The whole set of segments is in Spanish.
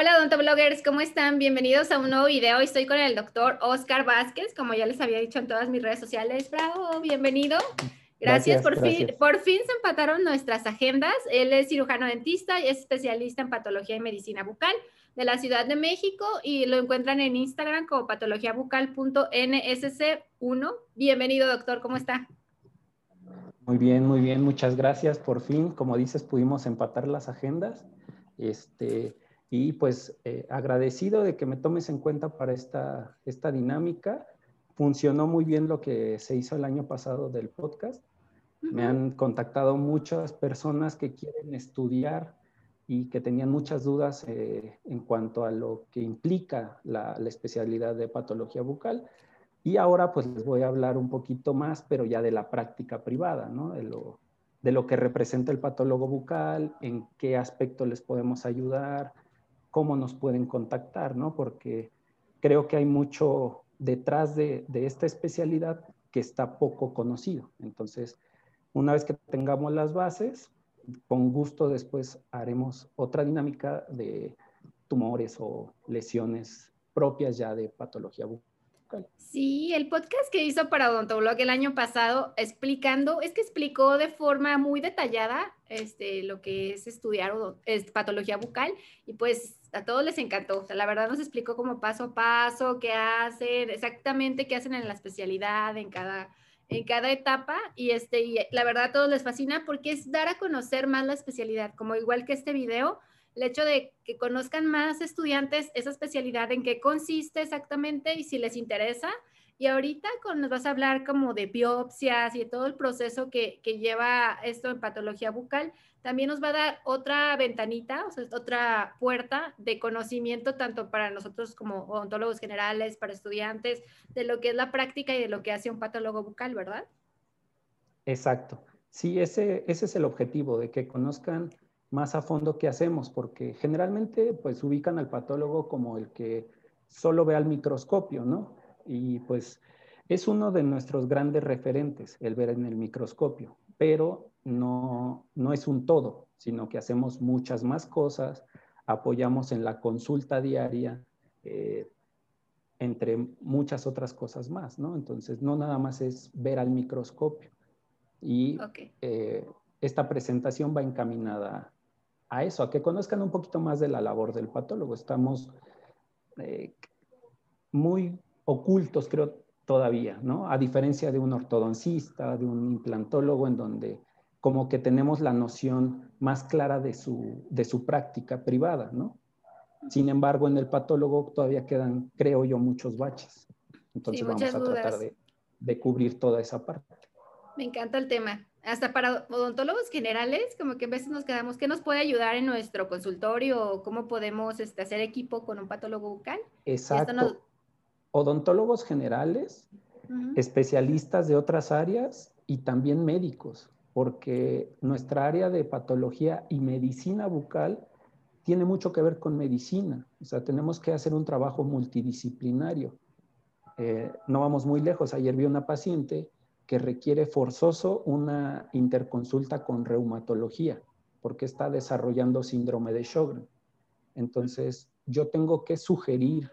Hola odontobloggers, ¿cómo están? Bienvenidos a un nuevo video. Estoy con el doctor Oscar Vázquez, como ya les había dicho en todas mis redes sociales. Bravo, bienvenido. Gracias, por fin. Por fin se empataron nuestras agendas. Él es cirujano dentista y es especialista en patología y medicina bucal de la Ciudad de México y lo encuentran en Instagram como patologiabucal.nsc1. Bienvenido, doctor, ¿cómo está? Muy bien, muy bien, muchas gracias. Por fin, como dices, pudimos empatar las agendas. Este, y pues eh, agradecido de que me tomes en cuenta para esta, esta dinámica. Funcionó muy bien lo que se hizo el año pasado del podcast. Me han contactado muchas personas que quieren estudiar y que tenían muchas dudas eh, en cuanto a lo que implica la, la, especialidad de patología bucal. Y ahora pues les voy a hablar un poquito más, pero ya de la práctica privada, ¿no? De lo, de lo que representa el patólogo bucal, en qué aspecto les podemos ayudar, cómo nos pueden contactar, ¿no? Porque creo que hay mucho detrás de, esta especialidad que está poco conocido. Entonces, una vez que tengamos las bases, con gusto después haremos otra dinámica de tumores o lesiones propias ya de patología bucal. Sí, el podcast que hizo para Odontoblog el año pasado explicando, es que explicó de forma muy detallada este, lo que es estudiar patología bucal y pues a todos les encantó. la verdad nos explicó como paso a paso qué hacen, exactamente qué hacen en la especialidad, en cada, en cada etapa y, este, y la verdad a todos les fascina porque es dar a conocer más la especialidad, como igual que este video el hecho de que conozcan más estudiantes esa especialidad, en qué consiste exactamente y si les interesa. Y ahorita con, nos vas a hablar como de biopsias y de todo el proceso que, que, lleva esto en patología bucal, también nos va a dar otra ventanita, o sea, otra puerta de conocimiento tanto para nosotros como odontólogos generales, para estudiantes, de lo que es la práctica y de lo que hace un patólogo bucal, ¿verdad? Exacto. Sí, ese, ese es el objetivo, de que conozcan más a fondo qué hacemos, porque generalmente pues ubican al patólogo como el que solo ve al microscopio, ¿no? Y pues es uno de nuestros grandes referentes, el ver en el microscopio, pero no, no es un todo, sino que hacemos muchas más cosas, apoyamos en la consulta diaria, eh, entre muchas otras cosas más, ¿no? Entonces, no nada más es ver al microscopio. Y eh, esta presentación va encaminada a eso, a que conozcan un poquito más de la labor del patólogo. Estamos eh, muy ocultos, creo, todavía, ¿no? A diferencia de un ortodoncista, de un implantólogo, en donde como que tenemos la noción más clara de su, de su práctica privada, ¿no? Sin embargo, en el patólogo todavía quedan, creo yo, muchos baches. Entonces vamos a tratar de, de cubrir toda esa parte. Me encanta el tema hasta para odontólogos generales, como que a veces nos quedamos, ¿qué nos puede ayudar en nuestro consultorio? ¿Cómo podemos este, hacer equipo con un patólogo bucal? Exacto. Odontólogos generales, especialistas de otras áreas y también médicos, porque nuestra área de patología y medicina bucal tiene mucho que ver con medicina. O sea, tenemos que hacer un trabajo multidisciplinario. Eh, no vamos muy lejos. Ayer vi una paciente que requiere forzoso una interconsulta con reumatología, porque está desarrollando síndrome de Sjögren. Entonces, yo tengo que sugerir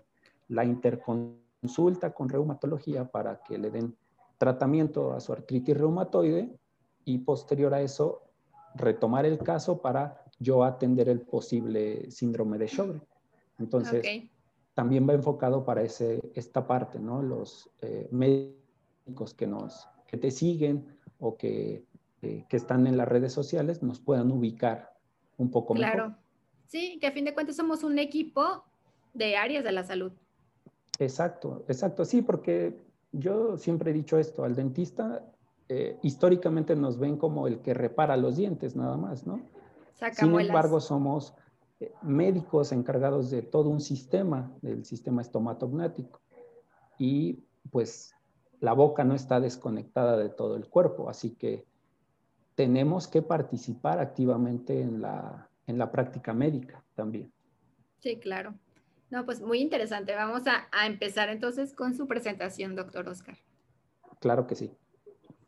la interconsulta con reumatología para que le den tratamiento a su artritis reumatoide y posterior a eso retomar el caso para yo atender el posible síndrome de Sjögren. Entonces, también va enfocado para ese, esta parte, ¿no? Los eh, médicos que nos que te siguen o que, eh, que, están en las redes sociales nos puedan ubicar un poco mejor. Claro. Sí, que a fin de cuentas somos un equipo de áreas de la salud. Exacto, exacto. Sí, porque yo siempre he dicho esto, al dentista eh, históricamente nos ven como el que repara los dientes nada más, ¿no? Sin embargo, somos eh, médicos encargados de todo un sistema, del sistema estomatognático. Y pues la boca no está desconectada de todo el cuerpo, así que tenemos que participar activamente en la, en la práctica médica también. Sí, claro. No, pues muy interesante. Vamos a, a empezar entonces con su presentación, doctor Oscar. Claro que sí.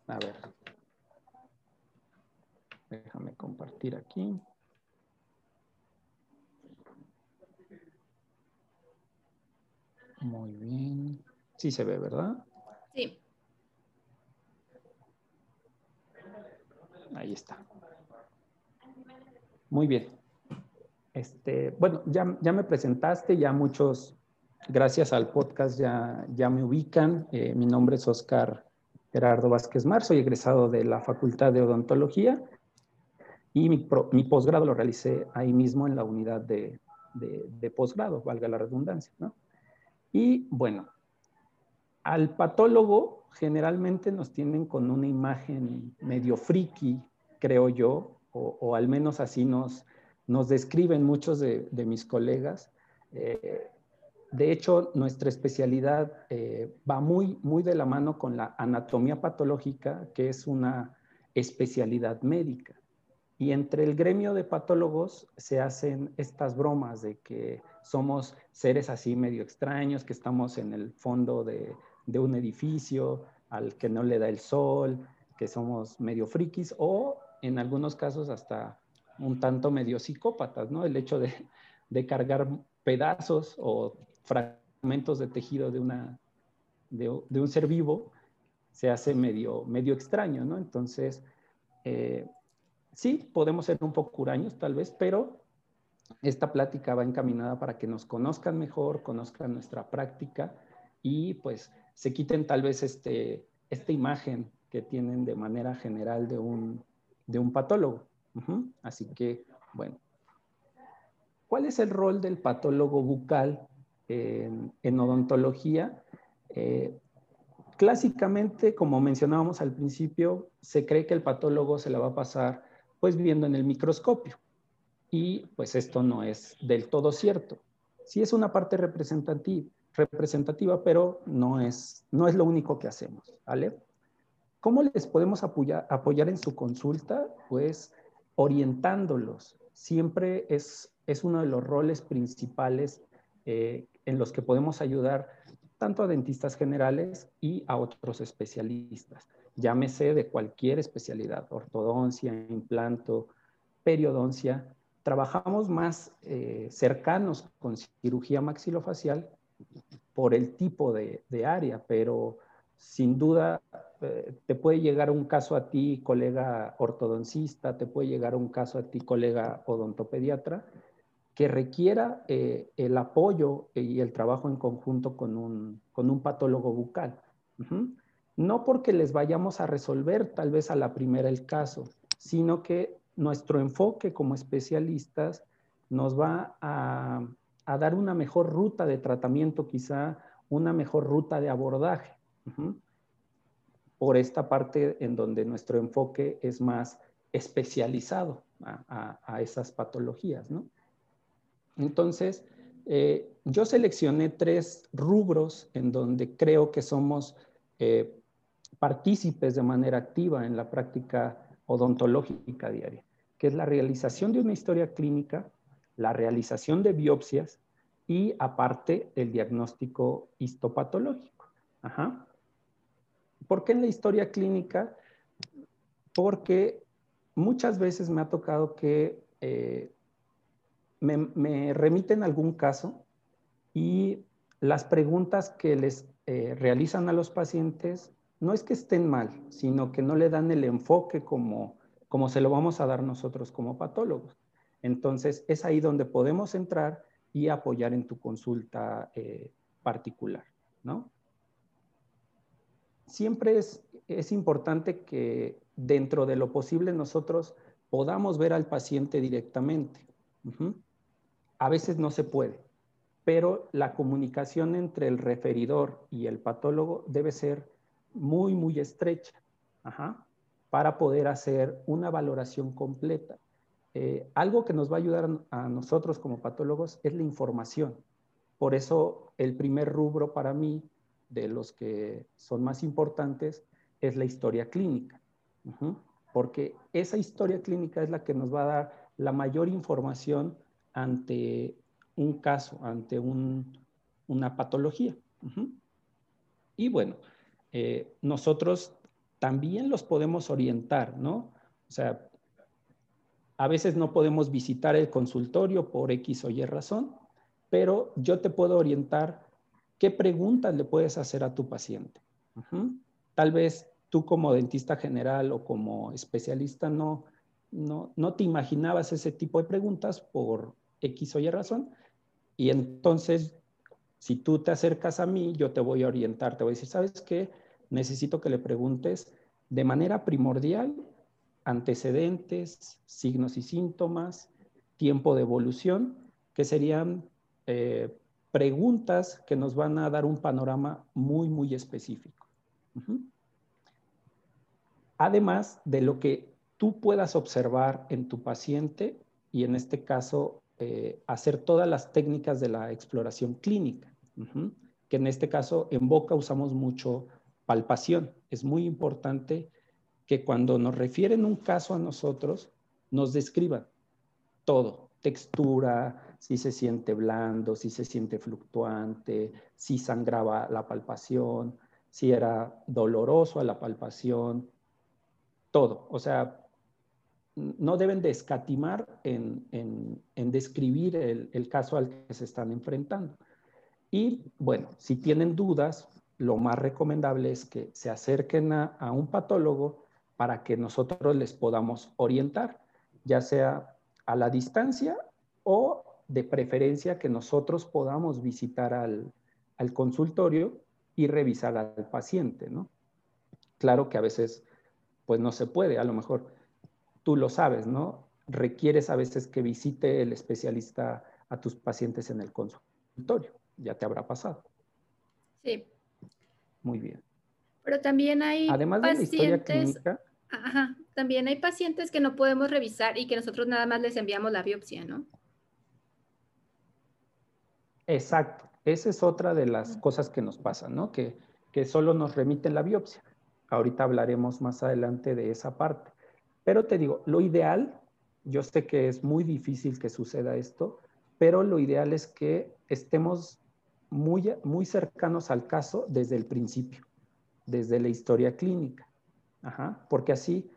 A ver. Déjame compartir aquí. Muy bien. Sí se ve, ¿verdad? Sí. Ahí está. Muy bien. Este, bueno, ya, ya me presentaste, ya muchos, gracias al podcast, ya, ya me ubican. Eh, mi nombre es Oscar Gerardo Vázquez Mar, soy egresado de la Facultad de Odontología y mi, mi posgrado lo realicé ahí mismo en la unidad de, de, posgrado, valga la redundancia. ¿no? Y bueno, al patólogo generalmente nos tienen con una imagen medio friki, creo yo, o, al menos así nos, nos describen muchos de, mis colegas. Eh, de hecho, nuestra especialidad eh, va muy, muy de la mano con la anatomía patológica, que es una especialidad médica. Y entre el gremio de patólogos se hacen estas bromas de que somos seres así medio extraños, que estamos en el fondo de, un edificio al que no le da el sol, que somos medio frikis o en algunos casos hasta un tanto medio psicópatas, ¿no? El hecho de, cargar pedazos o fragmentos de tejido de, una, de, un ser vivo se hace medio, medio extraño, ¿no? Entonces, eh, sí, podemos ser un poco curaños tal vez, pero esta plática va encaminada para que nos conozcan mejor, conozcan nuestra práctica y pues se quiten tal vez este, esta imagen que tienen de manera general de un, de un patólogo. Así que, bueno, ¿cuál es el rol del patólogo bucal en, odontología? Eh, clásicamente, como mencionábamos al principio, se cree que el patólogo se la va a pasar pues viendo en el microscopio. Y pues esto no es del todo cierto. Sí es una parte representativa, representativa pero no es, no es lo único que hacemos. ¿Cómo les podemos apoyar, apoyar en su consulta? Pues orientándolos. Siempre es, es uno de los roles principales eh, en los que podemos ayudar tanto a dentistas generales y a otros especialistas llámese de cualquier especialidad, ortodoncia, implanto, periodoncia. Trabajamos más eh, cercanos con cirugía maxilofacial por el tipo de, área, pero sin duda eh, te puede llegar un caso a ti, colega ortodoncista, te puede llegar un caso a ti, colega odontopediatra, que requiera eh, el apoyo y el trabajo en conjunto con un, con un patólogo bucal. No porque les vayamos a resolver tal vez a la primera el caso, sino que nuestro enfoque como especialistas nos va a, dar una mejor ruta de tratamiento, quizá una mejor ruta de abordaje, por esta parte en donde nuestro enfoque es más especializado a, esas patologías. Entonces, eh, yo seleccioné tres rubros en donde creo que somos eh, partícipes de manera activa en la práctica odontológica diaria, que es la realización de una historia clínica, la realización de biopsias y aparte el diagnóstico histopatológico. ¿Por qué en la historia clínica? Porque muchas veces me ha tocado que eh, me, remiten algún caso y las preguntas que les eh, realizan a los pacientes no es que estén mal, sino que no le dan el enfoque como, como se lo vamos a dar nosotros como patólogos. Entonces, es ahí donde podemos entrar y apoyar en tu consulta eh, particular, ¿no? Siempre es, es importante que dentro de lo posible nosotros podamos ver al paciente directamente. A veces no se puede, pero la comunicación entre el referidor y el patólogo debe ser muy, muy estrecha para poder hacer una valoración completa. Eh, algo que nos va a ayudar a nosotros como patólogos es la información. Por eso el primer rubro para mí, de los que son más importantes, es la historia clínica. Porque esa historia clínica es la que nos va a dar la mayor información ante un caso, ante una patología. Y bueno, eh, nosotros también los podemos orientar, ¿no? O sea, a veces no podemos visitar el consultorio por X o Y razón, pero yo te puedo orientar qué preguntas le puedes hacer a tu paciente. Tal vez tú como dentista general o como especialista no, no, no te imaginabas ese tipo de preguntas por X o Y razón. Y entonces, si tú te acercas a mí, yo te voy a orientar, te voy a decir, ¿sabes qué? Necesito que le preguntes de manera primordial antecedentes, signos y síntomas, tiempo de evolución, que serían eh, preguntas que nos van a dar un panorama muy, muy específico. Además de lo que tú puedas observar en tu paciente y en este caso eh, hacer todas las técnicas de la exploración clínica, que en este caso en boca usamos mucho palpación. Es muy importante que cuando nos refieren un caso a nosotros, nos describan todo, textura, si se siente blando, si se siente fluctuante, si sangraba la palpación, si era doloroso a la palpación, todo. O sea, no deben de escatimar en, describir el, caso al que se están enfrentando. Y bueno, si tienen dudas, lo más recomendable es que se acerquen a un patólogo para que nosotros les podamos orientar, ya sea a la distancia o de preferencia que nosotros podamos visitar al, consultorio y revisar al paciente, ¿no? Claro que a veces, pues no se puede, a lo mejor tú lo sabes, ¿no? Requieres a veces que visite el especialista a tus pacientes en el consultorio, ya te habrá pasado. Sí. Muy bien. Pero también hay Además de la historia clínica, Ajá, también hay pacientes que no podemos revisar y que nosotros nada más les enviamos la biopsia, ¿no? Exacto, esa es otra de las cosas que nos pasan, ¿no? Que, que solo nos remiten la biopsia. Ahorita hablaremos más adelante de esa parte. Pero te digo, lo ideal, yo sé que es muy difícil que suceda esto, pero lo ideal es que estemos muy, muy cercanos al caso desde el principio, desde la historia clínica porque así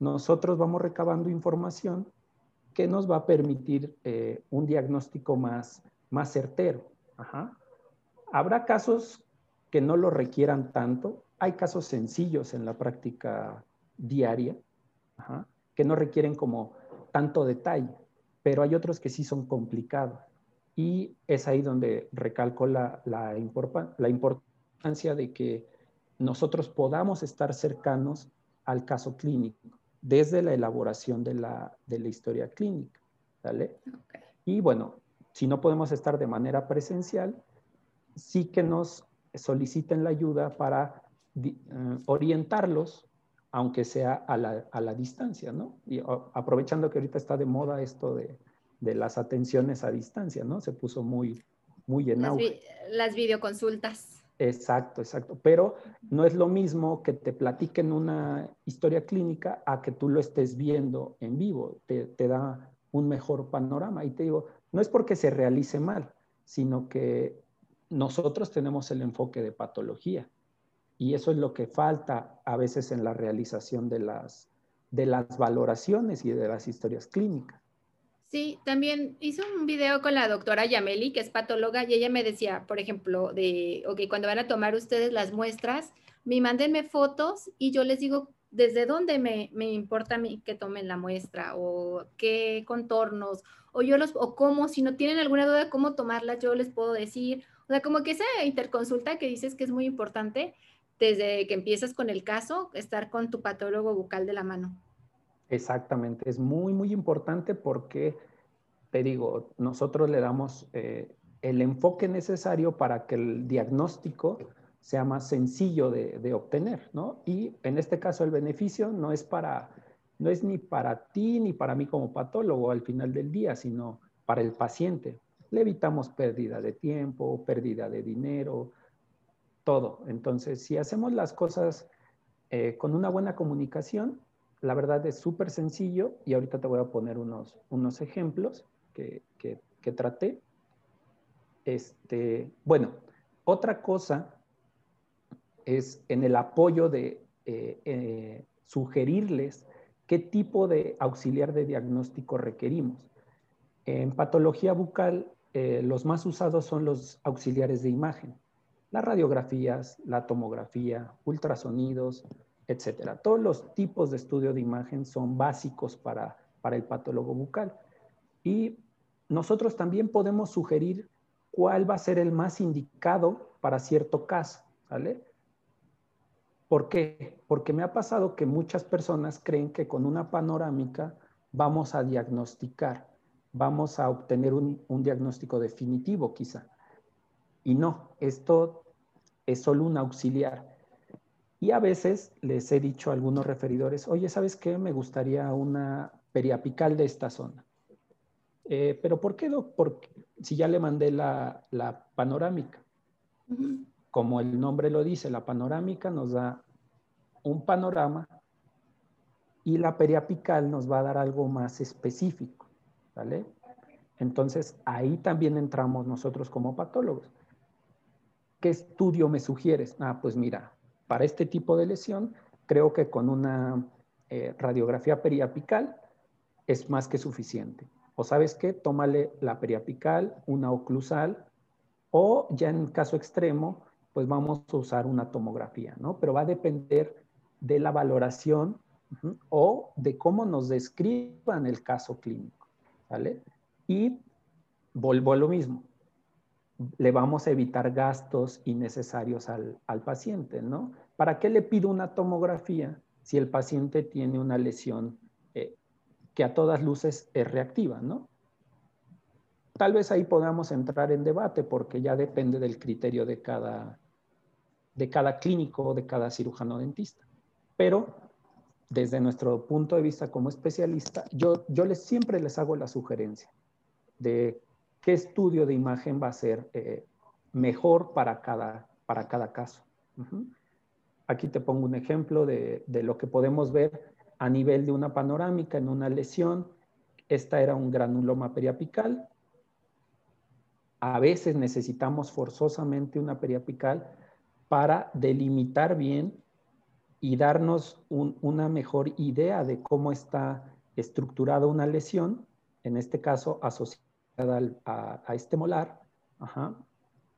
nosotros vamos recabando información que nos va a permitir eh, un diagnóstico más, más certero. Habrá casos que no lo requieran tanto, hay casos sencillos en la práctica diaria, que no requieren como tanto detalle, pero hay otros que sí son complicados. Y es ahí donde recalco la, la importancia de que nosotros podamos estar cercanos al caso clínico, desde la elaboración de la, historia clínica. ¿vale? Y bueno, si no podemos estar de manera presencial, sí que nos soliciten la ayuda para eh, orientarlos, aunque sea a la, distancia, ¿no? Y aprovechando que ahorita está de moda esto de, las atenciones a distancia, ¿no? Se puso muy, muy en auge. las videoconsultas. Exacto, exacto. Pero no es lo mismo que te platiquen una historia clínica a que tú lo estés viendo en vivo. Te, da un mejor panorama. Y te digo, no es porque se realice mal, sino que nosotros tenemos el enfoque de patología. Y eso es lo que falta a veces en la realización de las, de las valoraciones y de las historias clínicas. Sí, también hice un video con la doctora Yameli, que es patóloga, y ella me decía, por ejemplo, de, ok, cuando van a tomar ustedes las muestras, me mándenme fotos y yo les digo desde dónde me, importa a mí que tomen la muestra o qué contornos o yo los, o cómo, si no tienen alguna duda de cómo tomarla, yo les puedo decir. O sea, como que esa interconsulta que dices que es muy importante, desde que empiezas con el caso, estar con tu patólogo bucal de la mano. Exactamente, es muy, muy importante porque, te digo, nosotros le damos eh, el enfoque necesario para que el diagnóstico sea más sencillo de, obtener, ¿no? Y en este caso el beneficio no es para, no es ni para ti ni para mí como patólogo al final del día, sino para el paciente. Le evitamos pérdida de tiempo, pérdida de dinero, todo. Entonces, si hacemos las cosas eh, con una buena comunicación, la verdad es súper sencillo y ahorita te voy a poner unos, unos ejemplos que, que, traté. Este, bueno, otra cosa es en el apoyo de eh, eh, sugerirles qué tipo de auxiliar de diagnóstico requerimos. En patología bucal, eh, los más usados son los auxiliares de imagen. las radiografías, la tomografía, ultrasonidos, etcétera. Todos los tipos de estudio de imagen son básicos para, para el patólogo bucal. Y nosotros también podemos sugerir cuál va a ser el más indicado para cierto caso, ¿vale? ¿Por qué? Porque me ha pasado que muchas personas creen que con una panorámica vamos a diagnosticar, vamos a obtener un, diagnóstico definitivo quizá. Y no, esto es solo un auxiliar. Y a veces les he dicho a algunos referidores, oye, ¿sabes qué? Me gustaría una periapical de esta zona. Eh, pero ¿por qué, Porque si ya le mandé la, panorámica. Como el nombre lo dice, la panorámica nos da un panorama y la periapical nos va a dar algo más específico, ¿vale? Entonces, ahí también entramos nosotros como patólogos. ¿Qué estudio me sugieres? Ah, pues mira, para este tipo de lesión, creo que con una eh, radiografía periapical es más que suficiente. O sabes qué, tómale la periapical, una oclusal, o ya en caso extremo, pues vamos a usar una tomografía, ¿no? Pero va a depender de la valoración o de cómo nos describan el caso clínico, ¿vale? Y vuelvo a lo mismo, le vamos a evitar gastos innecesarios al, paciente, ¿no? ¿Para qué le pido una tomografía si el paciente tiene una lesión eh, que a todas luces es reactiva, ¿no? Tal vez ahí podamos entrar en debate porque ya depende del criterio de cada, de cada clínico de cada cirujano dentista. Pero desde nuestro punto de vista como especialista, yo, yo les, siempre les hago la sugerencia de qué estudio de imagen va a ser eh, mejor para cada, para cada caso. Aquí te pongo un ejemplo de, de, lo que podemos ver a nivel de una panorámica en una lesión. Esta era un granuloma periapical. A veces necesitamos forzosamente una periapical para delimitar bien y darnos una mejor idea de cómo está estructurada una lesión, en este caso asociada a, este molar.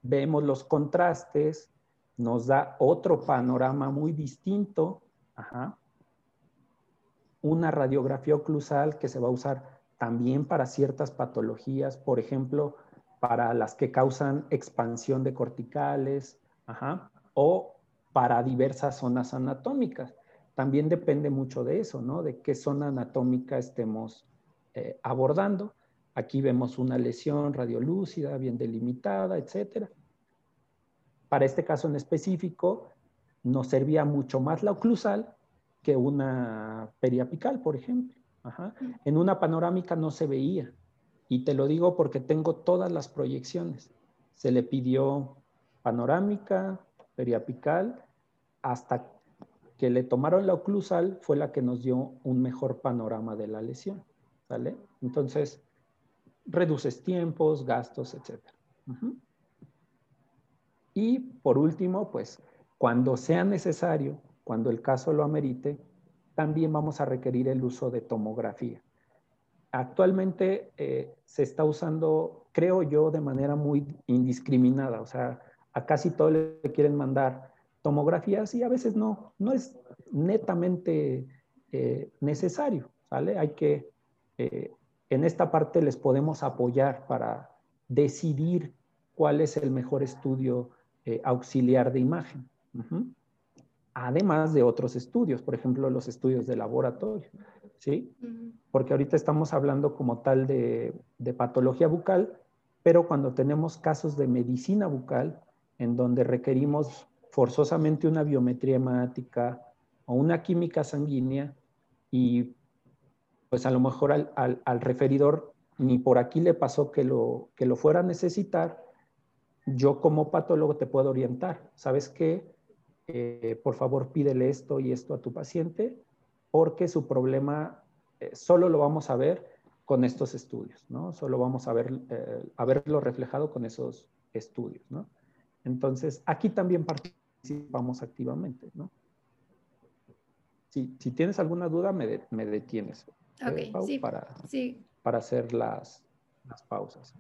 Vemos los contrastes, nos da otro panorama muy distinto. Una radiografía oclusal que se va a usar también para ciertas patologías, por ejemplo, para las que causan expansión de corticales, o para diversas zonas anatómicas. También depende mucho de eso, ¿no? De qué zona anatómica estemos eh, abordando. Aquí vemos una lesión radiolúcida, bien delimitada, etc. Para este caso en específico, nos servía mucho más la oclusal que una periapical, por ejemplo. En una panorámica no se veía. Y te lo digo porque tengo todas las proyecciones. Se le pidió panorámica, periapical hasta que le tomaron la oclusal fue la que nos dio un mejor panorama de la lesión, ¿vale? Entonces, reduces tiempos, gastos, etc. Y por último, pues, cuando sea necesario, cuando el caso lo amerite, también vamos a requerir el uso de tomografía. Actualmente eh, se está usando, creo yo, de manera muy indiscriminada, o sea, a casi todo le quieren mandar tomografías y a veces no, no es netamente eh, necesario, ¿vale? Hay que, eh, en esta parte les podemos apoyar para decidir cuál es el mejor estudio eh, auxiliar de imagen. Además de otros estudios, por ejemplo, los estudios de laboratorio, ¿sí? Porque ahorita estamos hablando como tal de, de patología bucal, pero cuando tenemos casos de medicina bucal, en donde requerimos forzosamente una biometría hemática o una química sanguínea y pues a lo mejor al, referidor ni por aquí le pasó que lo, que lo fuera a necesitar, yo como patólogo te puedo orientar. ¿Sabes qué? Eh, por favor pídele esto y esto a tu paciente porque su problema eh, solo lo vamos a ver con estos estudios, ¿no? Solo vamos a, ver, eh, a verlo reflejado con esos estudios, ¿no? Entonces, aquí también participamos activamente, ¿no? Si, tienes alguna duda, me detienes. ¿Eh, ok, sí, para, sí. para hacer las, las pausas.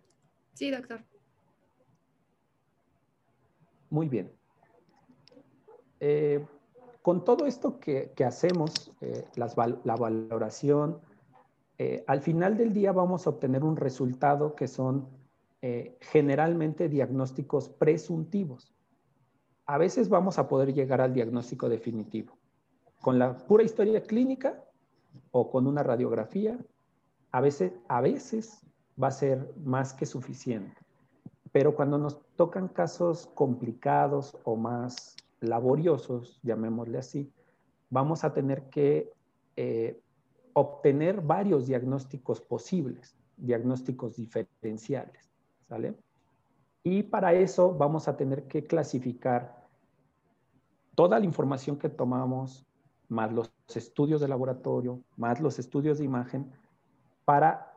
Sí, doctor. Muy bien. Eh, con todo esto que, hacemos, eh, la valoración, eh, al final del día vamos a obtener un resultado que son generalmente diagnósticos presuntivos. A veces vamos a poder llegar al diagnóstico definitivo. Con la pura historia clínica o con una radiografía, a veces, a veces va a ser más que suficiente. Pero cuando nos tocan casos complicados o más laboriosos, llamémosle así, vamos a tener que eh, obtener varios diagnósticos posibles, diagnósticos diferenciales, ¿sale? Y para eso vamos a tener que clasificar toda la información que tomamos, más los estudios de laboratorio, más los estudios de imagen, para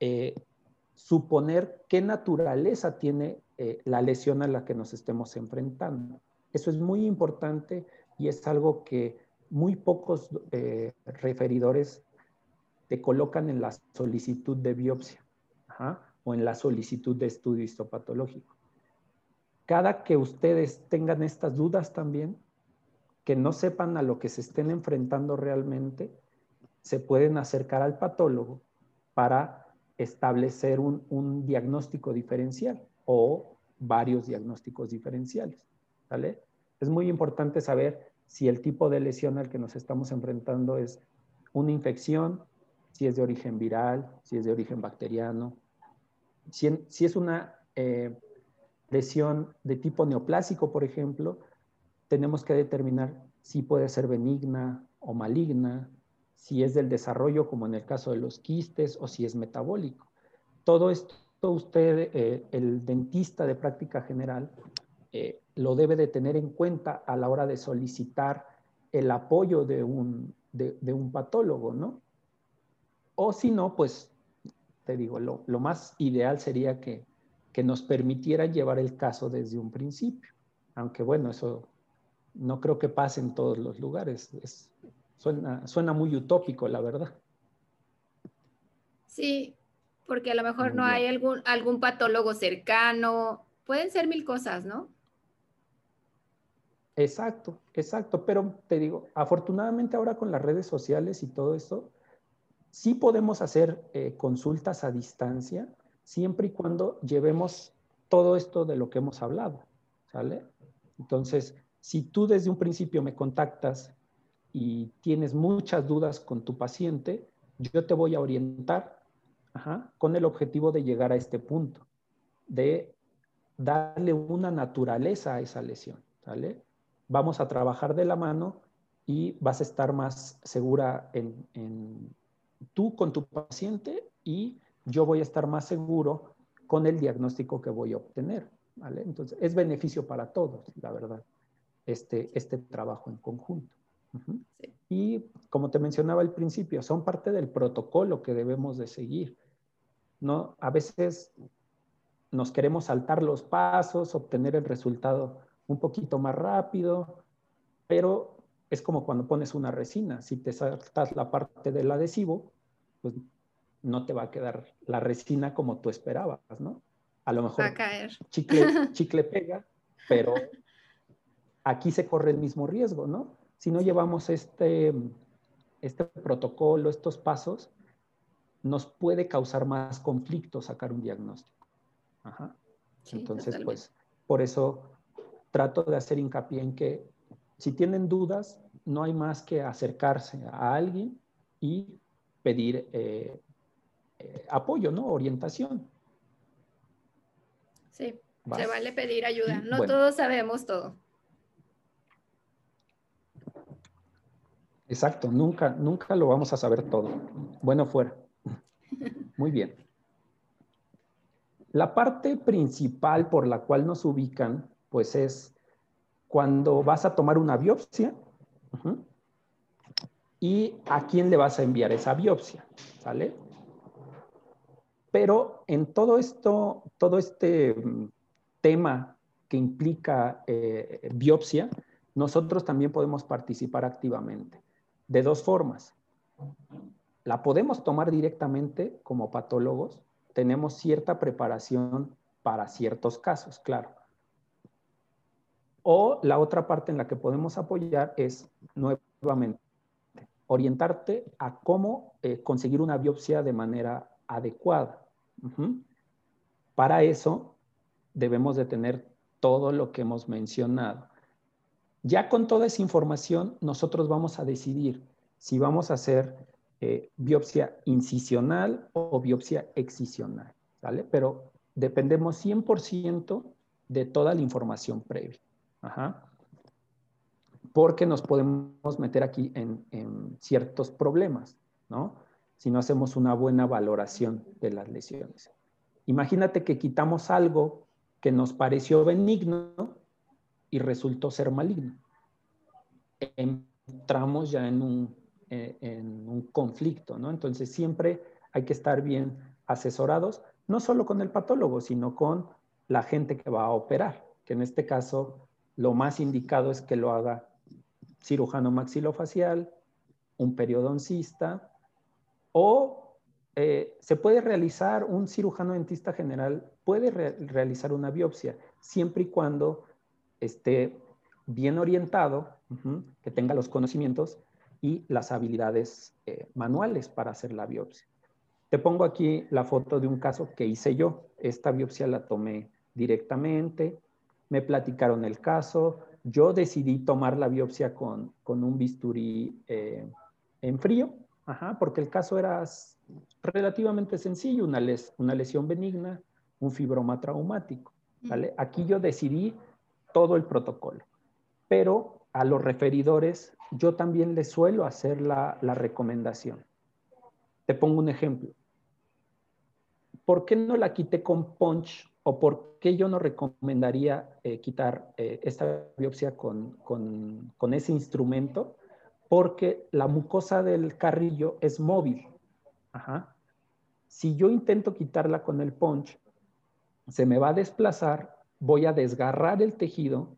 eh, suponer qué naturaleza tiene eh, la lesión a la que nos estemos enfrentando. Eso es muy importante y es algo que muy pocos eh, referidores te colocan en la solicitud de biopsia o en la solicitud de estudio histopatológico. Cada que ustedes tengan estas dudas también, que no sepan a lo que se estén enfrentando realmente, se pueden acercar al patólogo para establecer un, diagnóstico diferencial o varios diagnósticos diferenciales. ¿vale? Es muy importante saber si el tipo de lesión al que nos estamos enfrentando es una infección, si es de origen viral, si es de origen bacteriano, si, es una eh, lesión de tipo neoplásico, por ejemplo, tenemos que determinar si puede ser benigna o maligna, si es del desarrollo, como en el caso de los quistes, o si es metabólico. Todo esto usted, eh, el dentista de práctica general, eh, lo debe de tener en cuenta a la hora de solicitar el apoyo de un, de, un patólogo, ¿no? O si no, pues, te digo, lo, más ideal sería que, que nos permitiera llevar el caso desde un principio. Aunque bueno, eso no creo que pase en todos los lugares. Es, Suena, muy utópico, la verdad. Sí, porque a lo mejor no hay algún, algún patólogo cercano. Pueden ser mil cosas, ¿no? Exacto, exacto. Pero te digo, afortunadamente ahora con las redes sociales y todo esto, sí podemos hacer eh, consultas a distancia siempre y cuando llevemos todo esto de lo que hemos hablado, ¿sale? Entonces, si tú desde un principio me contactas y tienes muchas dudas con tu paciente, yo te voy a orientar con el objetivo de llegar a este punto, de darle una naturaleza a esa lesión. ¿vale? Vamos a trabajar de la mano y vas a estar más segura en, en tú con tu paciente y yo voy a estar más seguro con el diagnóstico que voy a obtener. ¿vale? Entonces, es beneficio para todos, la verdad, este, este trabajo en conjunto. Y como te mencionaba al principio, son parte del protocolo que debemos de seguir. ¿no? A veces nos queremos saltar los pasos, obtener el resultado un poquito más rápido, pero es como cuando pones una resina. Si te saltas la parte del adhesivo, pues no te va a quedar la resina como tú esperabas, ¿no? A lo mejor Chicle, chicle pega, pero aquí se corre el mismo riesgo, ¿no? si no llevamos este, este protocolo, estos pasos, nos puede causar más conflicto sacar un diagnóstico. Entonces, pues, por eso trato de hacer hincapié en que si tienen dudas, no hay más que acercarse a alguien y pedir eh, eh, apoyo, ¿no? Orientación. Sí, se vale pedir ayuda. No todos sabemos todo. Exacto, nunca, nunca lo vamos a saber todo. Bueno, fuera. Muy bien. La parte principal por la cual nos ubican, pues es cuando vas a tomar una biopsia y a quién le vas a enviar esa biopsia, ¿sale? Pero en todo esto, todo este mm, tema que implica eh, biopsia, nosotros también podemos participar activamente de dos formas. La podemos tomar directamente como patólogos, tenemos cierta preparación para ciertos casos, claro. O la otra parte en la que podemos apoyar es nuevamente orientarte a cómo eh, conseguir una biopsia de manera adecuada. Para eso debemos de tener todo lo que hemos mencionado. Ya con toda esa información, nosotros vamos a decidir si vamos a hacer eh, biopsia incisional o biopsia excisional, ¿vale? Pero dependemos 100% de toda la información previa. Porque nos podemos meter aquí en, en ciertos problemas, ¿no? Si no hacemos una buena valoración de las lesiones. Imagínate que quitamos algo que nos pareció benigno y resultó ser maligno. Entramos ya en un, eh, en un conflicto, ¿no? Entonces siempre hay que estar bien asesorados, no solo con el patólogo, sino con la gente que va a operar, que en este caso lo más indicado es que lo haga cirujano maxilofacial, un periodoncista o eh, se puede realizar, un cirujano dentista general puede realizar una biopsia, siempre y cuando esté bien orientado, que tenga los conocimientos y las habilidades eh, manuales para hacer la biopsia. Te pongo aquí la foto de un caso que hice yo. Esta biopsia la tomé directamente, me platicaron el caso, yo decidí tomar la biopsia con, un bisturí eh, en frío, porque el caso era relativamente sencillo, una, una lesión benigna, un fibroma traumático. ¿vale? Aquí yo decidí todo el protocolo, pero a los referidores yo también les suelo hacer la, recomendación. Te pongo un ejemplo. ¿Por qué no la quité con punch o por qué yo no recomendaría eh, quitar eh, esta biopsia con, con ese instrumento? Porque la mucosa del carrillo es móvil. Si yo intento quitarla con el punch, se me va a desplazar, voy a desgarrar el tejido,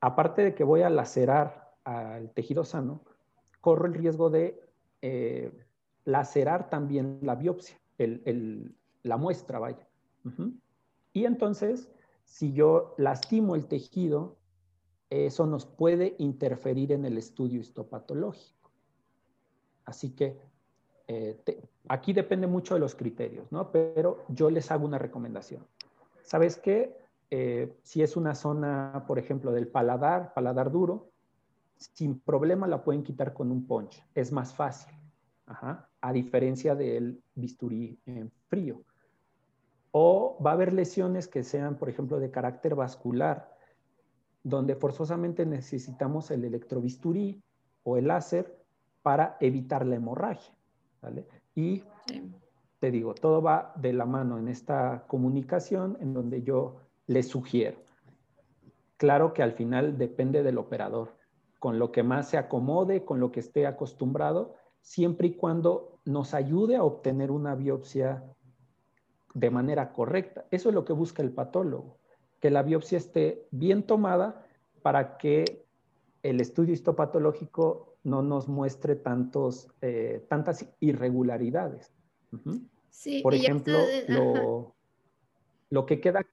aparte de que voy a lacerar al tejido sano, corro el riesgo de eh, lacerar también la biopsia, la muestra, vaya. Y entonces, si yo lastimo el tejido, eso nos puede interferir en el estudio histopatológico. Así que eh, aquí depende mucho de los criterios, ¿no? Pero yo les hago una recomendación. ¿Sabes qué? Eh, si es una zona, por ejemplo, del paladar, paladar duro, sin problema la pueden quitar con un punch. Es más fácil, a diferencia del bisturí en frío. O va a haber lesiones que sean, por ejemplo, de carácter vascular, donde forzosamente necesitamos el electrobisturí o el láser para evitar la hemorragia. Y te digo, todo va de la mano en esta comunicación en donde yo le sugiero. Claro que al final depende del operador, con lo que más se acomode, con lo que esté acostumbrado, siempre y cuando nos ayude a obtener una biopsia de manera correcta. Eso es lo que busca el patólogo, que la biopsia esté bien tomada para que el estudio histopatológico no nos muestre tantos, eh, tantas irregularidades. sí, Por ejemplo, lo, lo, que queda...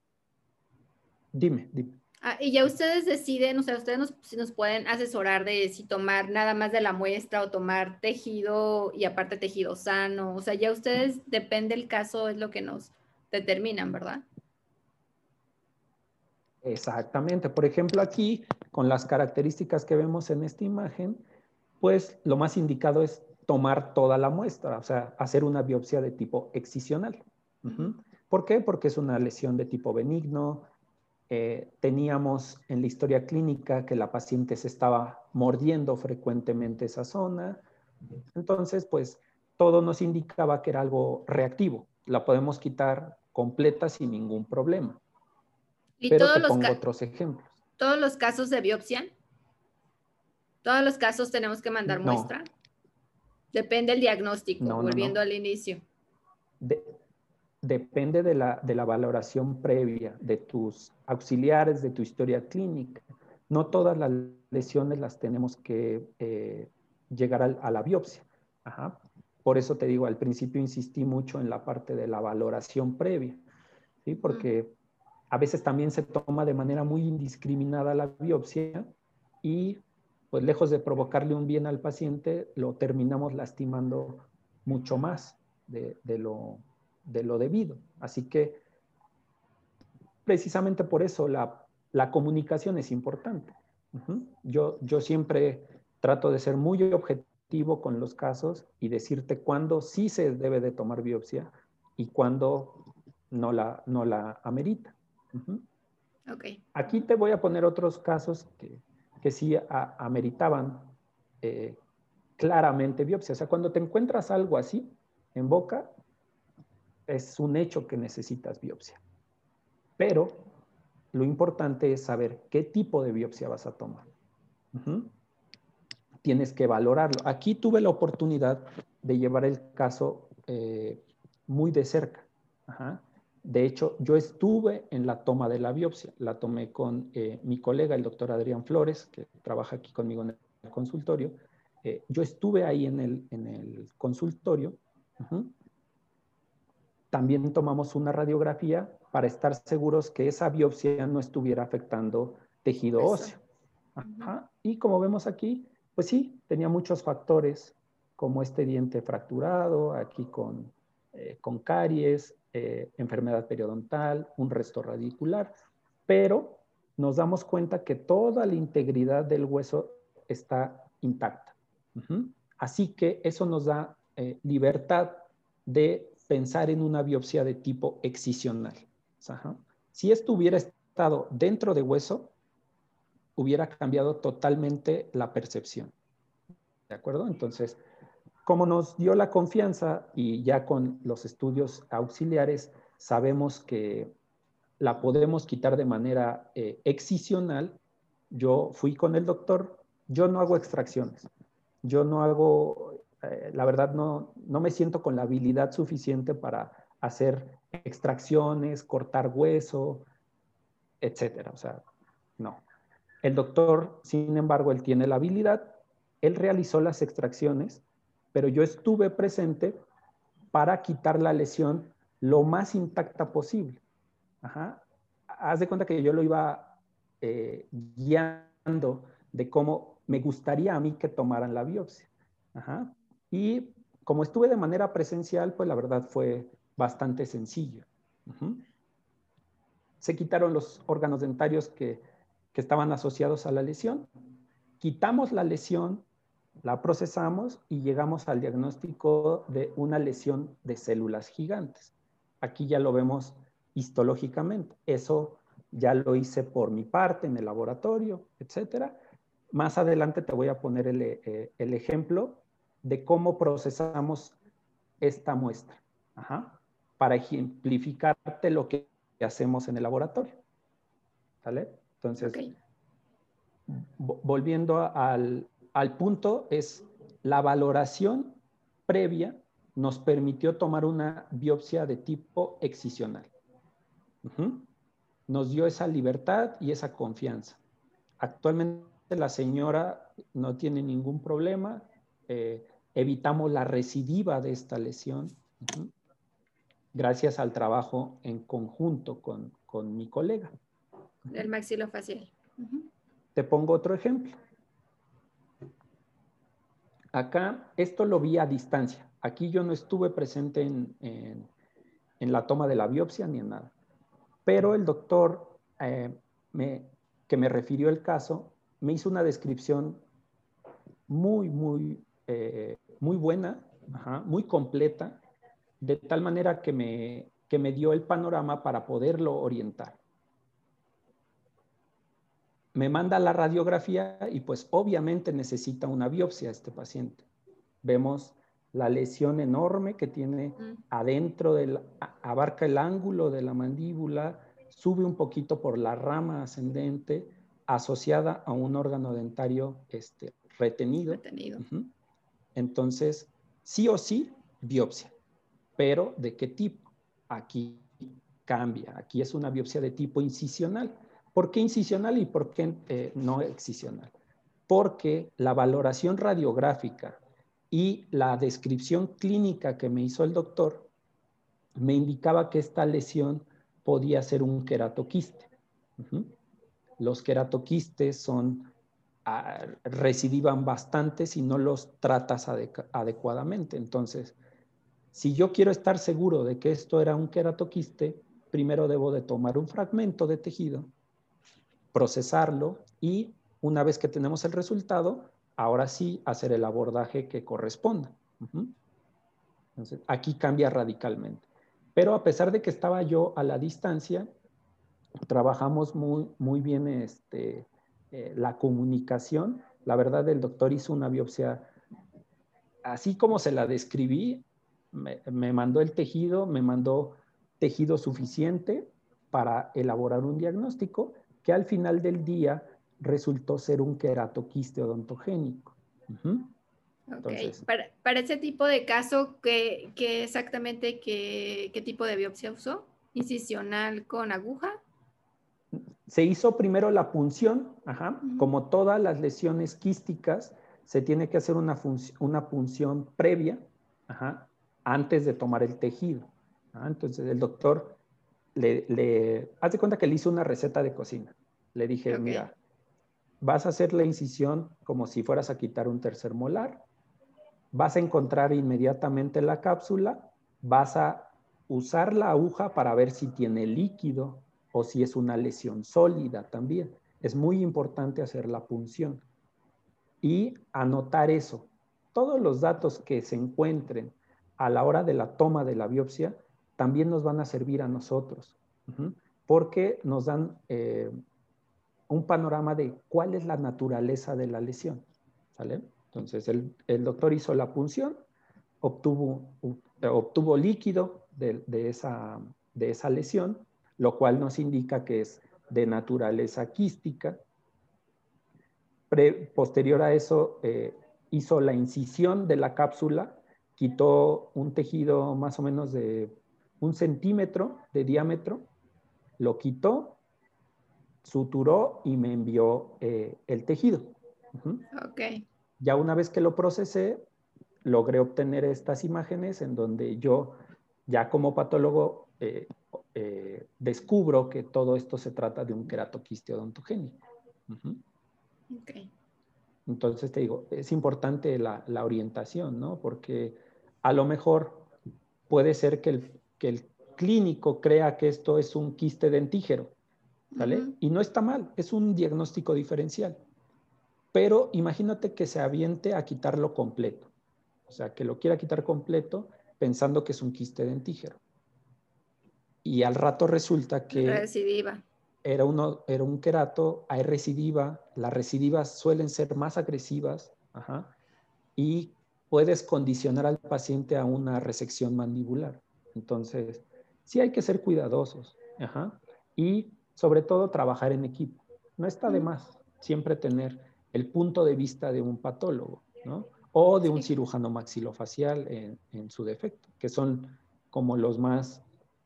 Dime, dime. Ah, y ya ustedes deciden, o sea, ustedes nos, nos pueden asesorar de si tomar nada más de la muestra o tomar tejido y aparte tejido sano. O sea, ya ustedes, depende el caso, es lo que nos determinan, ¿verdad? Exactamente. Por ejemplo, aquí, con las características que vemos en esta imagen, pues lo más indicado es tomar toda la muestra, o sea, hacer una biopsia de tipo excisional. ¿Por qué? Porque es una lesión de tipo benigno. Eh, teníamos en la historia clínica que la paciente se estaba mordiendo frecuentemente esa zona. Entonces, pues todo nos indicaba que era algo reactivo. La podemos quitar completa sin ningún problema. ¿Y Pero todos te pongo otros ejemplos. ¿Todos los casos de biopsia todos los casos tenemos que mandar muestra. Depende del diagnóstico, volviendo al inicio. Depende de la, de la, valoración previa de tus auxiliares, de tu historia clínica. No todas las lesiones las tenemos que eh, llegar a, la biopsia. Por eso te digo, al principio insistí mucho en la parte de la valoración previa, ¿sí? porque a veces también se toma de manera muy indiscriminada la biopsia y pues lejos de provocarle un bien al paciente, lo terminamos lastimando mucho más de, lo, debido. Así que precisamente por eso la, comunicación es importante. yo, yo siempre trato de ser muy objetivo con los casos y decirte cuándo sí se debe de tomar biopsia y cuándo no la, no la amerita. Aquí te voy a poner otros casos que, que sí ameritaban eh, claramente biopsia. O sea, cuando te encuentras algo así en boca, es un hecho que necesitas biopsia. Pero lo importante es saber qué tipo de biopsia vas a tomar. Tienes que valorarlo. Aquí tuve la oportunidad de llevar el caso eh, muy de cerca. De hecho, yo estuve en la toma de la biopsia, la tomé con eh, mi colega, el doctor Adrián Flores, que trabaja aquí conmigo en el consultorio. Eh, yo estuve ahí en el, consultorio. También tomamos una radiografía para estar seguros que esa biopsia no estuviera afectando tejido óseo. Y como vemos aquí, pues sí, tenía muchos factores, como este diente fracturado, aquí con, eh, con caries, eh, enfermedad periodontal, un resto radicular, pero nos damos cuenta que toda la integridad del hueso está intacta. Así que eso nos da eh, libertad de pensar en una biopsia de tipo excisional. Si esto hubiera estado dentro de hueso, hubiera cambiado totalmente la percepción. ¿De acuerdo? Entonces, como nos dio la confianza y ya con los estudios auxiliares sabemos que la podemos quitar de manera eh, excisional, yo fui con el doctor, yo no hago extracciones, yo no hago, eh, la verdad no, no me siento con la habilidad suficiente para hacer extracciones, cortar hueso, etcétera. O sea, no. El doctor, sin embargo, él tiene la habilidad, él realizó las extracciones pero yo estuve presente para quitar la lesión lo más intacta posible. Haz de cuenta que yo lo iba eh, guiando de cómo me gustaría a mí que tomaran la biopsia. Y como estuve de manera presencial, pues la verdad fue bastante sencillo. Se quitaron los órganos dentarios que, que estaban asociados a la lesión. Quitamos la lesión la procesamos y llegamos al diagnóstico de una lesión de células gigantes. Aquí ya lo vemos histológicamente. Eso ya lo hice por mi parte en el laboratorio, etcétera. Más adelante te voy a poner el, eh, ejemplo de cómo procesamos esta muestra, para ejemplificarte lo que hacemos en el laboratorio. ¿Vale? Entonces, volviendo al, al punto es la valoración previa nos permitió tomar una biopsia de tipo excisional. Nos dio esa libertad y esa confianza. Actualmente la señora no tiene ningún problema. Eh, evitamos la recidiva de esta lesión gracias al trabajo en conjunto con, mi colega. El maxilofacial. Te pongo otro ejemplo. Acá, esto lo vi a distancia. Aquí yo no estuve presente en, la toma de la biopsia ni en nada. Pero el doctor eh, que me refirió el caso me hizo una descripción muy, muy, eh, muy buena, muy completa, de tal manera que me, que me dio el panorama para poderlo orientar me manda la radiografía y pues obviamente necesita una biopsia este paciente. Vemos la lesión enorme que tiene adentro del, abarca el ángulo de la mandíbula, sube un poquito por la rama ascendente asociada a un órgano dentario este, retenido. retenido. Entonces, sí o sí, biopsia. Pero ¿de qué tipo? Aquí cambia. Aquí es una biopsia de tipo incisional. ¿Por qué incisional y por qué eh, no excisional? Porque la valoración radiográfica y la descripción clínica que me hizo el doctor me indicaba que esta lesión podía ser un queratoquiste. Los queratoquistes son, recidivan bastante si no los tratas adecuadamente. Entonces, si yo quiero estar seguro de que esto era un queratoquiste, primero debo de tomar un fragmento de tejido, procesarlo y una vez que tenemos el resultado, ahora sí hacer el abordaje que corresponda. Entonces, aquí cambia radicalmente. Pero a pesar de que estaba yo a la distancia, trabajamos muy, muy bien este, eh, la comunicación. La verdad, el doctor hizo una biopsia así como se la describí, me, mandó el tejido, me mandó tejido suficiente para elaborar un diagnóstico que al final del día resultó ser un queratoquiste odontogénico. para, ese tipo de caso, ¿qué, exactamente qué, tipo de biopsia usó? ¿Incisional con aguja? Se hizo primero la punción, como todas las lesiones quísticas, se tiene que hacer una, una punción previa, antes de tomar el tejido. Entonces el doctor le, le, haz de cuenta que le hizo una receta de cocina. Le dije, mira, vas a hacer la incisión como si fueras a quitar un tercer molar, vas a encontrar inmediatamente la cápsula, vas a usar la aguja para ver si tiene líquido o si es una lesión sólida también. Es muy importante hacer la punción y anotar eso. Todos los datos que se encuentren a la hora de la toma de la biopsia también nos van a servir a nosotros, porque nos dan eh, un panorama de cuál es la naturaleza de la lesión. Entonces, el, doctor hizo la punción, obtuvo, obtuvo líquido de, esa, de esa lesión, lo cual nos indica que es de naturaleza quística. posterior a eso, eh, hizo la incisión de la cápsula quitó un tejido más o menos de un centímetro de diámetro, lo quitó, suturó y me envió eh, el tejido. Ok. Ya una vez que lo procesé, logré obtener estas imágenes en donde yo, ya como patólogo, eh, eh, descubro que todo esto se trata de un queratoquiste odontogénico. Entonces te digo, es importante la, la orientación, ¿no? Porque a lo mejor puede ser que el, el clínico crea que esto es un quiste dentígero, ¿vale? Y no está mal, es un diagnóstico diferencial. Pero imagínate que se aviente a quitarlo completo. O sea, que lo quiera quitar completo pensando que es un quiste dentígero. Y al rato resulta que... Recidiva. Era, uno, era un querato, hay recidiva, las recidivas suelen ser más agresivas, ajá, y puedes condicionar al paciente a una resección mandibular. Entonces, sí hay que ser cuidadosos. Y sobre todo trabajar en equipo. No está de más siempre tener el punto de vista de un patólogo, ¿no? O de un cirujano maxilofacial en, su defecto, que son como los más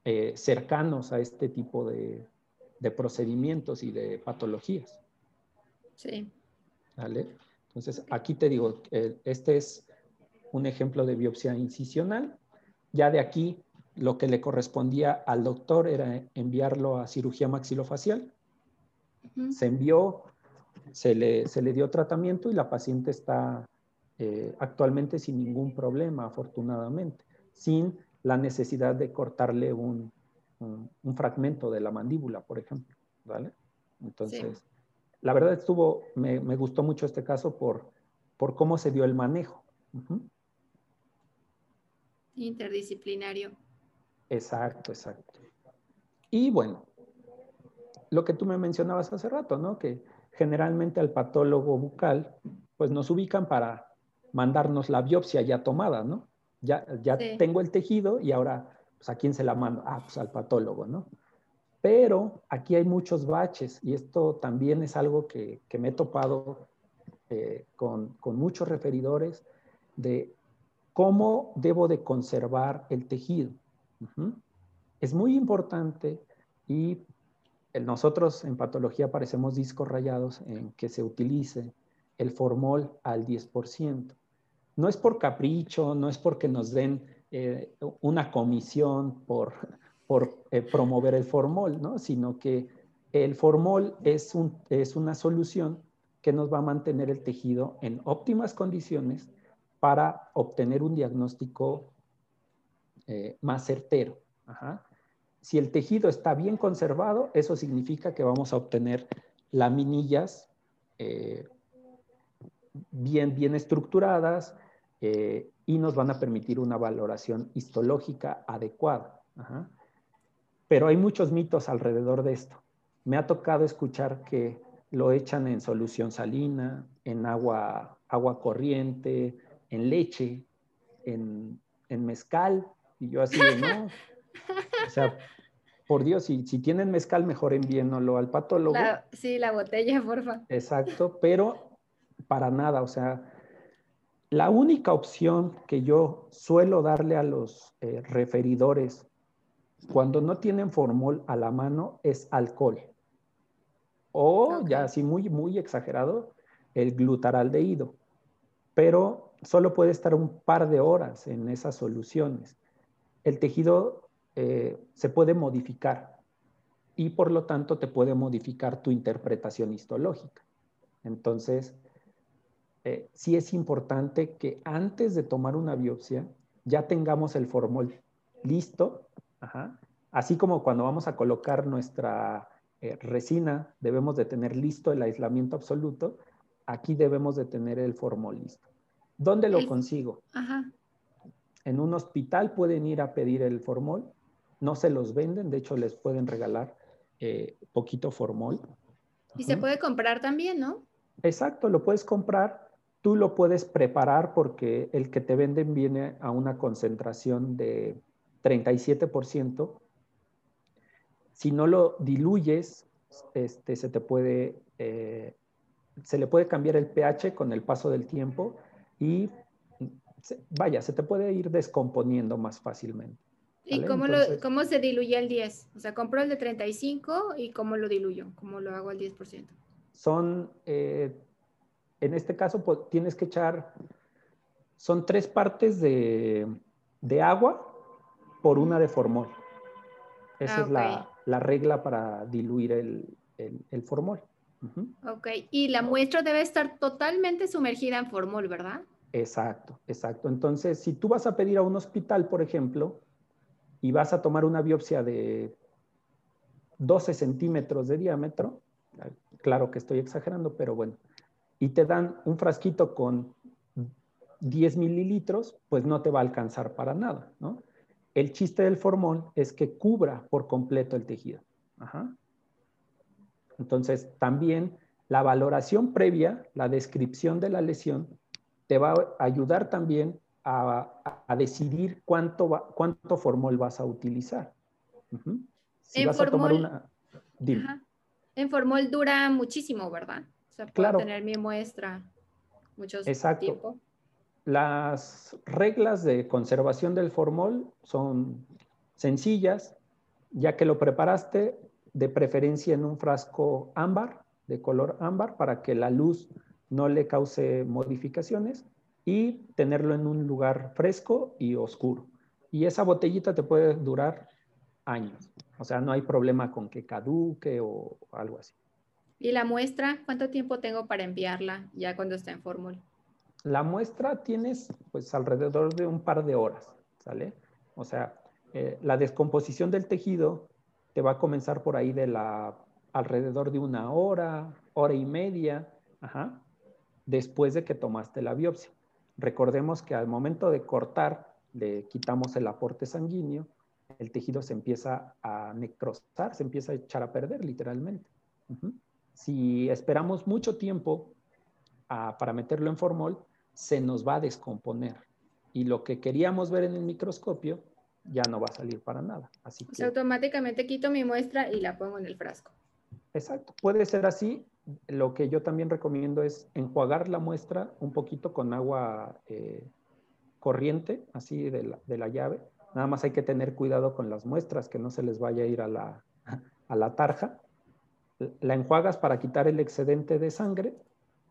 eh, cercanos a este tipo de, procedimientos y de patologías. Sí. ¿Vale? Entonces, aquí te digo, este es un ejemplo de biopsia incisional. Ya de aquí lo que le correspondía al doctor era enviarlo a cirugía maxilofacial. Se envió, se le, se le, dio tratamiento y la paciente está eh, actualmente sin ningún problema, afortunadamente, sin la necesidad de cortarle un, un, fragmento de la mandíbula, por ejemplo. ¿vale? Entonces, la verdad estuvo, me, me, gustó mucho este caso por, por cómo se dio el manejo. Interdisciplinario. Exacto, exacto. Y bueno, lo que tú me mencionabas hace rato, ¿no? Que generalmente al patólogo bucal, pues nos ubican para mandarnos la biopsia ya tomada, ¿no? Ya, ya tengo el tejido y ahora, pues, ¿a quién se la mando? Ah, pues al patólogo, ¿no? Pero aquí hay muchos baches y esto también es algo que, me he topado eh, con, con muchos referidores de cómo debo de conservar el tejido. Es muy importante y nosotros en patología parecemos discos rayados en que se utilice el formol al 10%. No es por capricho, no es porque nos den eh, una comisión por, eh, promover el formol, ¿no? Sino que el formol es, un, es una solución que nos va a mantener el tejido en óptimas condiciones para obtener un diagnóstico eh, más certero. Si el tejido está bien conservado, eso significa que vamos a obtener laminillas bien, bien estructuradas eh, y nos van a permitir una valoración histológica adecuada. Pero hay muchos mitos alrededor de esto. Me ha tocado escuchar que lo echan en solución salina, en agua, agua corriente, en leche, en, mezcal. Y yo así de, no. O sea, por Dios, si, si tienen mezcal, mejor envíenlo al patólogo. sí, la botella, porfa. Exacto, pero para nada, o sea, la única opción que yo suelo darle a los eh, referidores cuando no tienen formol a la mano es alcohol. O ya así muy, muy exagerado, el glutaraldehído. Pero solo puede estar un par de horas en esas soluciones. El tejido eh, se puede modificar y por lo tanto te puede modificar tu interpretación histológica. Entonces, eh, sí es importante que antes de tomar una biopsia ya tengamos el formol listo, así como cuando vamos a colocar nuestra eh, resina, debemos de tener listo el aislamiento absoluto, aquí debemos de tener el formol listo. ¿Dónde lo consigo? En un hospital pueden ir a pedir el formol, no se los venden, de hecho les pueden regalar eh, poquito formol. Y se puede comprar también, ¿no? Exacto, lo puedes comprar, tú lo puedes preparar porque el que te venden viene a una concentración de 37%. Si no lo diluyes, este, se te puede, eh, se le puede cambiar el pH con el paso del tiempo y vaya, se te puede ir descomponiendo más fácilmente. ¿Y cómo, cómo se diluye el 10? O sea, compro el de 35 y cómo lo diluyo, cómo lo hago al 10%. Son, eh, en este caso, pues, tienes que echar, son tres partes de, de agua por una de formol. Esa ah, es la, la, regla para diluir el, el, formol. Ok, y la muestra debe estar totalmente sumergida en formol, ¿verdad? Exacto, exacto. Entonces, si tú vas a pedir a un hospital, por ejemplo, y vas a tomar una biopsia de 12 centímetros de diámetro, claro que estoy exagerando, pero bueno, y te dan un frasquito con 10 mililitros, pues no te va a alcanzar para nada, ¿no? El chiste del formol es que cubra por completo el tejido. Entonces, también la valoración previa, la descripción de la lesión, te va a ayudar también a, decidir cuánto, cuánto formol vas a utilizar. Si en vas a tomar una... En formol dura muchísimo, ¿verdad? Sea, puedo tener mi muestra mucho Exacto. Las reglas de conservación del formol son sencillas, ya que lo preparaste de preferencia en un frasco ámbar, de color ámbar, para que la luz no le cause modificaciones y tenerlo en un lugar fresco y oscuro. Y esa botellita te puede durar años. O sea, no hay problema con que caduque o algo así. ¿Y la muestra? ¿Cuánto tiempo tengo para enviarla ya cuando está en fórmula? La muestra tienes pues alrededor de un par de horas, ¿sale? O sea, eh, la descomposición del tejido te va a comenzar por ahí de la alrededor de una hora, hora y media, ajá, después de que tomaste la biopsia. Recordemos que al momento de cortar, le quitamos el aporte sanguíneo, el tejido se empieza a necrosar, se empieza a echar a perder literalmente. Si esperamos mucho tiempo ah, para meterlo en formol, se nos va a descomponer. Y lo que queríamos ver en el microscopio ya no va a salir para nada. Así que, automáticamente quito mi muestra y la pongo en el frasco. Exacto, puede ser así lo que yo también recomiendo es enjuagar la muestra un poquito con agua eh, corriente, así de la, llave. Nada más hay que tener cuidado con las muestras, que no se les vaya a ir a la, a la tarja. La enjuagas para quitar el excedente de sangre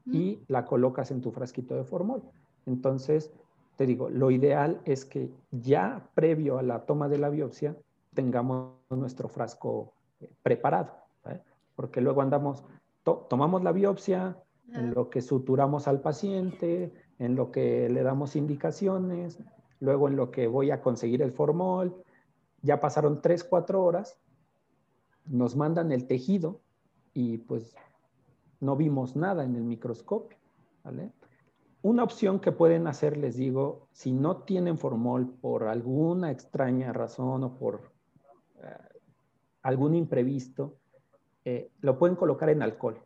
y la colocas en tu frasquito de formol. Entonces, te digo, lo ideal es que ya previo a la toma de la biopsia tengamos nuestro frasco eh, preparado, porque luego andamos, tomamos la biopsia, en lo que suturamos al paciente, en lo que le damos indicaciones, luego en lo que voy a conseguir el formol, ya pasaron tres, cuatro horas, nos mandan el tejido y pues no vimos nada en el microscopio, ¿vale? Una opción que pueden hacer, les digo, si no tienen formol por alguna extraña razón o por eh, algún imprevisto, eh, lo pueden colocar en alcohol,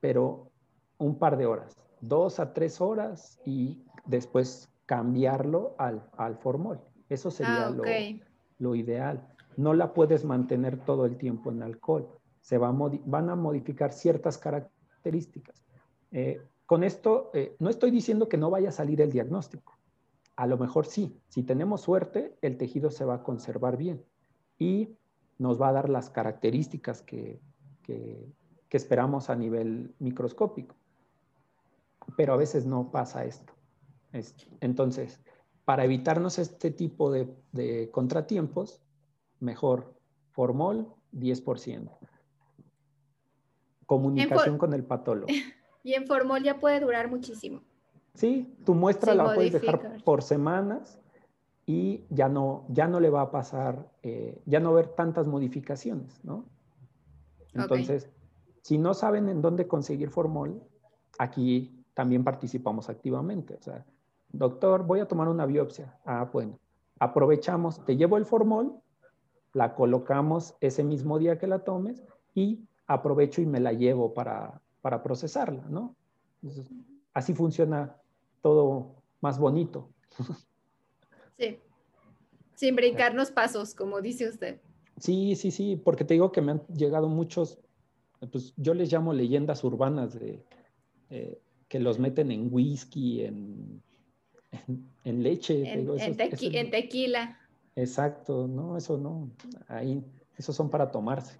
pero un par de horas, dos a tres horas y después cambiarlo al, al formol. Eso sería ah, lo, ideal. No la puedes mantener todo el tiempo en alcohol. Se va van a modificar ciertas características. Eh, con esto, eh, no estoy diciendo que no vaya a salir el diagnóstico. A lo mejor sí. Si tenemos suerte, el tejido se va a conservar bien y nos va a dar las características que, esperamos a nivel microscópico. Pero a veces no pasa esto. entonces, para evitarnos este tipo de, contratiempos, mejor formol 10%. Comunicación con el patólogo. Y en formol ya puede durar muchísimo. Sí, tu muestra la puedes dejar por semanas y ya no, ya no le va a pasar, eh, ya no ver tantas modificaciones, ¿no? Entonces, si no saben en dónde conseguir formol, aquí también participamos activamente. O sea, doctor, voy a tomar una biopsia. Ah, bueno, aprovechamos, te llevo el formol, la colocamos ese mismo día que la tomes y aprovecho y me la llevo para, para procesarla, ¿no? así funciona todo más bonito. Sí, sin brincarnos pasos, como dice usted. Sí, sí, sí, porque te digo que me han llegado muchos, pues yo les llamo leyendas urbanas de eh, que los meten en whisky, en, en, leche. En, en tequila. Exacto, no, eso no, ahí, esos son para tomarse.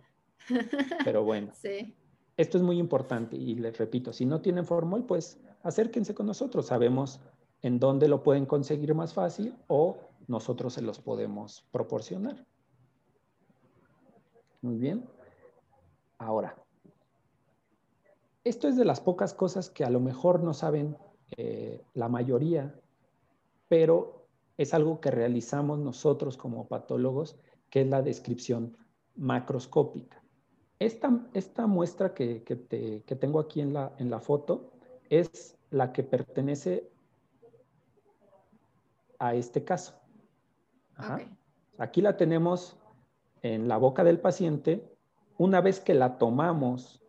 Pero bueno. Sí esto es muy importante y les repito, si no tienen formol, pues acérquense con nosotros. Sabemos en dónde lo pueden conseguir más fácil o nosotros se los podemos proporcionar. Muy bien. Ahora, esto es de las pocas cosas que a lo mejor no saben eh, la mayoría, pero es algo que realizamos nosotros como patólogos, que es la descripción macroscópica. Esta, muestra que, tengo aquí en la, en la foto es la que pertenece a este caso. Aquí la tenemos en la boca del paciente. Una vez que la tomamos,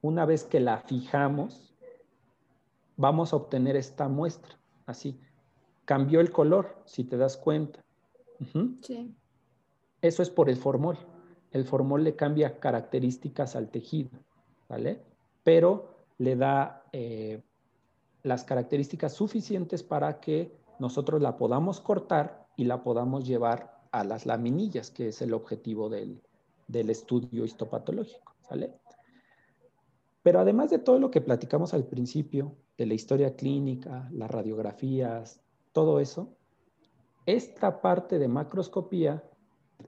una vez que la fijamos, vamos a obtener esta muestra. Así. Cambió el color, si te das cuenta. Sí. Eso es por el formol el formol le cambia características al tejido, ¿vale? Pero le da eh, las características suficientes para que nosotros la podamos cortar y la podamos llevar a las laminillas, que es el objetivo del, del estudio histopatológico, ¿vale? Pero además de todo lo que platicamos al principio, de la historia clínica, las radiografías, todo eso, esta parte de macroscopía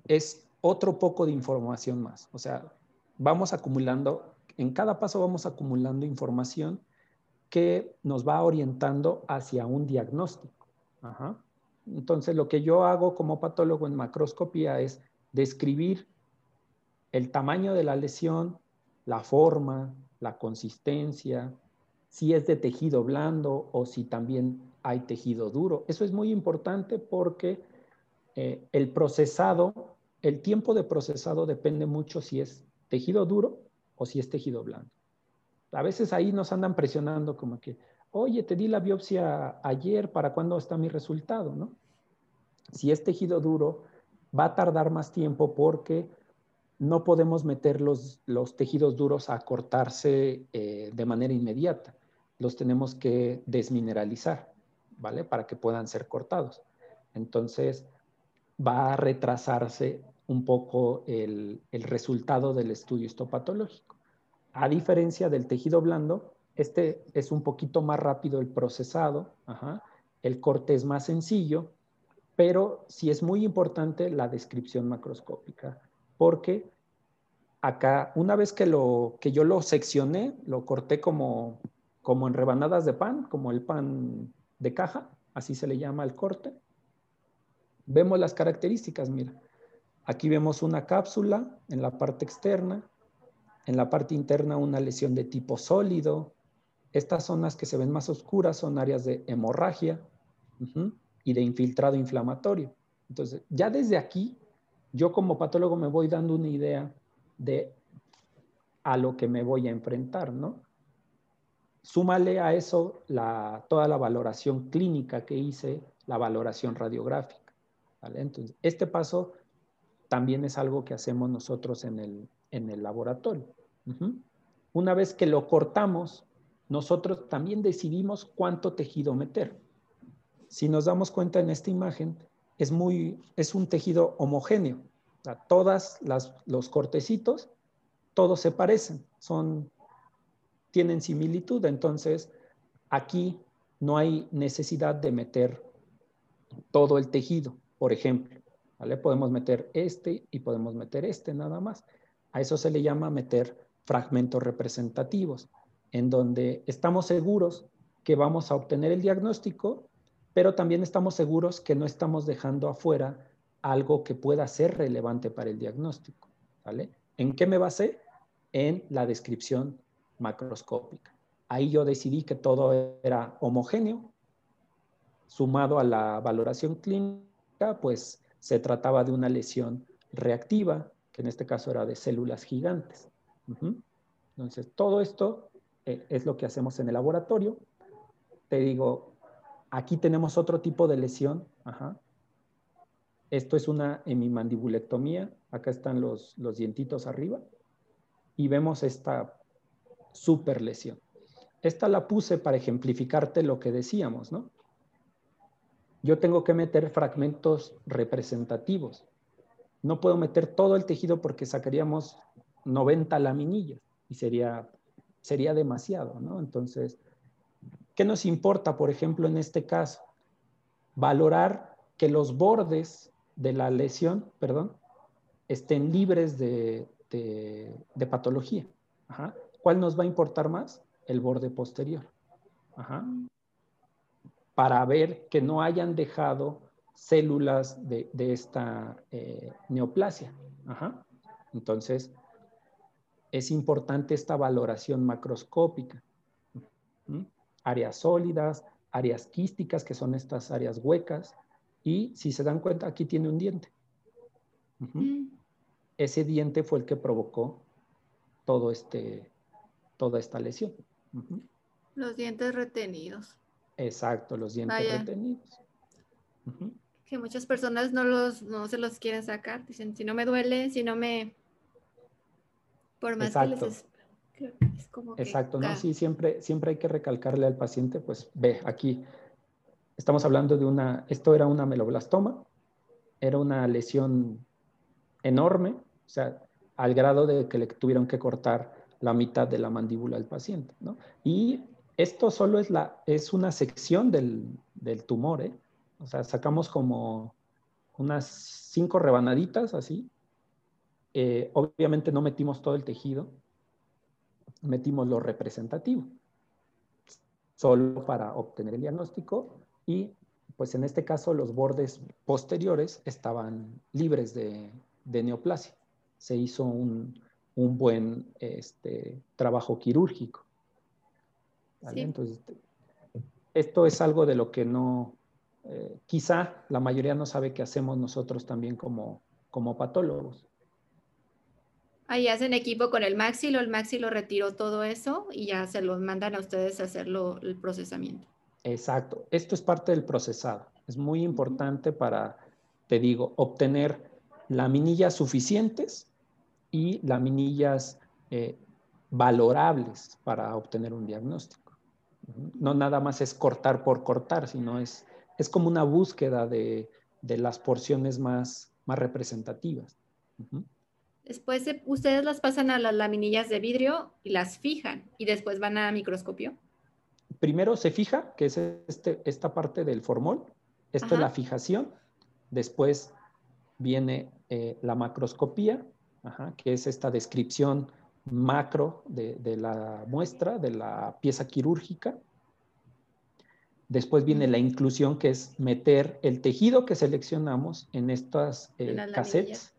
es otro poco de información más. O sea, vamos acumulando, en cada paso vamos acumulando información que nos va orientando hacia un diagnóstico. Entonces, lo que yo hago como patólogo en macroscopía es describir el tamaño de la lesión, la forma, la consistencia, si es de tejido blando o si también hay tejido duro. Eso es muy importante porque eh, el procesado el tiempo de procesado depende mucho si es tejido duro o si es tejido blando. A veces ahí nos andan presionando como que, oye, te di la biopsia ayer, ¿para cuándo está mi resultado? ¿no? Si es tejido duro, va a tardar más tiempo porque no podemos meter los, los tejidos duros a cortarse eh, de manera inmediata. Los tenemos que desmineralizar, ¿vale? Para que puedan ser cortados. Entonces, va a retrasarse un poco el, resultado del estudio histopatológico. A diferencia del tejido blando, este es un poquito más rápido el procesado, el corte es más sencillo pero sí es muy importante la descripción macroscópica, porque acá, una vez que, lo, que yo lo seccioné, lo corté como, como en rebanadas de pan, como el pan de caja, así se le llama el corte. Vemos las características, mira. Aquí vemos una cápsula en la parte externa, en la parte interna una lesión de tipo sólido. Estas zonas que se ven más oscuras son áreas de hemorragia y de infiltrado inflamatorio. Entonces, ya desde aquí, yo como patólogo me voy dando una idea de a lo que me voy a enfrentar, ¿no? Súmale a eso la, toda la valoración clínica que hice, la valoración radiográfica. Entonces, este paso también es algo que hacemos nosotros en el, en el laboratorio. Una vez que lo cortamos, nosotros también decidimos cuánto tejido meter. Si nos damos cuenta en esta imagen, es, muy, es un tejido homogéneo. O todas las, los cortecitos, todos se parecen, son, tienen similitud. Entonces, aquí no hay necesidad de meter todo el tejido, por ejemplo. ¿vale? Podemos meter este y podemos meter este nada más. A eso se le llama meter fragmentos representativos, en donde estamos seguros que vamos a obtener el diagnóstico, pero también estamos seguros que no estamos dejando afuera algo que pueda ser relevante para el diagnóstico. ¿vale? ¿En qué me basé? En la descripción macroscópica. Ahí yo decidí que todo era homogéneo, sumado a la valoración clínica, pues se trataba de una lesión reactiva, que en este caso era de células gigantes. Entonces, todo esto eh, es lo que hacemos en el laboratorio. Te digo, aquí tenemos otro tipo de lesión. Esto es una hemimandibulectomía. Acá están los, los dientitos arriba. Y vemos esta super lesión. Esta la puse para ejemplificarte lo que decíamos, ¿no? Yo tengo que meter fragmentos representativos. No puedo meter todo el tejido porque sacaríamos 90 laminillas y sería, sería demasiado, ¿no? Entonces, ¿qué nos importa, por ejemplo, en este caso? Valorar que los bordes de la lesión, perdón, estén libres de, de, patología. ¿Cuál nos va a importar más? El borde posterior. Para ver que no hayan dejado células de, esta eh, neoplasia. Entonces, es importante esta valoración macroscópica. Áreas sólidas, áreas quísticas, que son estas áreas huecas, y si se dan cuenta, aquí tiene un diente. Mm. Ese diente fue el que provocó todo este, toda esta lesión. Los dientes retenidos. Exacto, los dientes retenidos. Que muchas personas no, los, no se los quieren sacar. Dicen, si no me duele, si no me por más Exacto. que les es, como Exacto, ¿no? Sí, siempre, siempre hay que recalcarle al paciente, pues ve, aquí estamos hablando de una, esto era una meloblastoma, era una lesión enorme, o sea, al grado de que le tuvieron que cortar la mitad de la mandíbula al paciente, ¿no? Y esto solo es, la, es una sección del, del tumor, ¿eh? O sea, sacamos como unas cinco rebanaditas así, eh, obviamente no metimos todo el tejido, metimos lo representativo, solo para obtener el diagnóstico y pues en este caso los bordes posteriores estaban libres de, neoplasia. Se hizo un, buen este, trabajo quirúrgico. Entonces, esto es algo de lo que no, eh, quizá la mayoría no sabe que hacemos nosotros también como, como patólogos. Ahí hacen equipo con el Maxi, el Maxi lo retiró todo eso y ya se los mandan a ustedes a hacerlo el procesamiento. Exacto. Esto es parte del procesado. Es muy importante para, te digo, obtener laminillas suficientes y laminillas eh, valorables para obtener un diagnóstico. No nada más es cortar por cortar, sino es, es como una búsqueda de, las porciones más, más representativas. Después ustedes las pasan a las laminillas de vidrio y las fijan y después van a microscopio. Primero se fija, que es este, esta parte del formol. Esto es la fijación. Después viene eh, la macroscopía, que es esta descripción macro de, la muestra, de la pieza quirúrgica. Después viene la inclusión, que es meter el tejido que seleccionamos en estas eh, cassettes.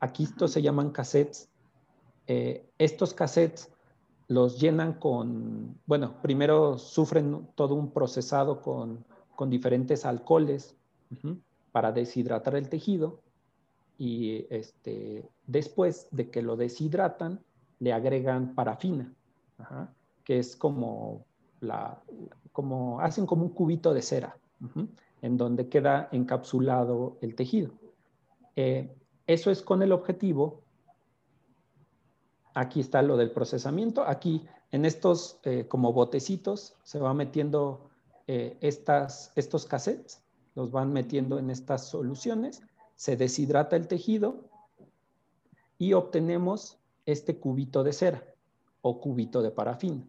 Aquí estos se llaman cassettes. Eh, estos cassettes los llenan con, bueno, primero sufren todo un procesado con, diferentes alcoholes para deshidratar el tejido y este, después de que lo deshidratan, le agregan parafina, que es como, la, como, hacen como un cubito de cera, en donde queda encapsulado el tejido. Eh, eso es con el objetivo, aquí está lo del procesamiento, aquí en estos eh, como botecitos se va metiendo eh, estas, estos cassettes, los van metiendo en estas soluciones, se deshidrata el tejido y obtenemos este cubito de cera o cubito de parafina.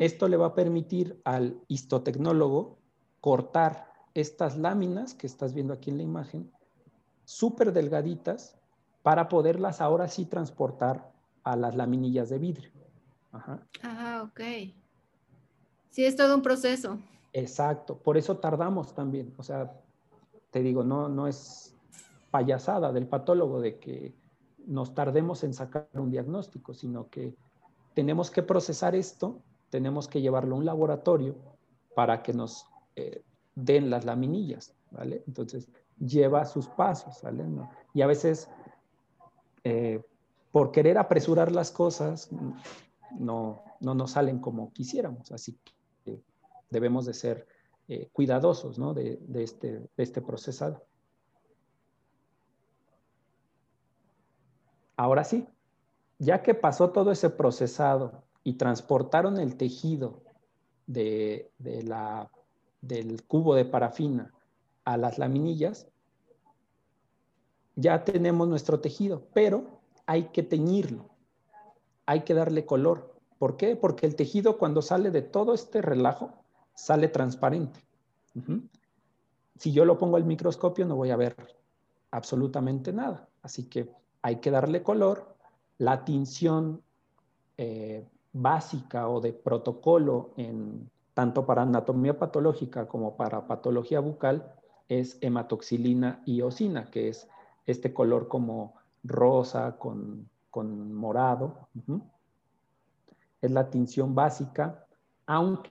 Esto le va a permitir al histotecnólogo cortar estas láminas que estás viendo aquí en la imagen, súper delgaditas, para poderlas ahora sí transportar a las laminillas de vidrio. Ajá. Ah, ok. Sí, es todo un proceso. Exacto, por eso tardamos también. O sea, te digo, no, no es payasada del patólogo de que nos tardemos en sacar un diagnóstico, sino que tenemos que procesar esto, tenemos que llevarlo a un laboratorio para que nos eh, den las laminillas, ¿vale? Entonces, lleva sus pasos, ¿vale? Y a veces, eh, por querer apresurar las cosas, no, no nos salen como quisiéramos, así que debemos de ser eh, cuidadosos, ¿no? De, este, de este procesado. Ahora sí, ya que pasó todo ese procesado y transportaron el tejido de, la, del cubo de parafina a las laminillas, ya tenemos nuestro tejido, pero hay que teñirlo, hay que darle color. ¿Por qué? Porque el tejido cuando sale de todo este relajo, sale transparente. Si yo lo pongo al microscopio no voy a ver absolutamente nada. Así que hay que darle color. La tinción eh, básica o de protocolo en tanto para anatomía patológica como para patología bucal es hematoxilina y osina, que es este color como rosa con, morado. Es la tinción básica, aunque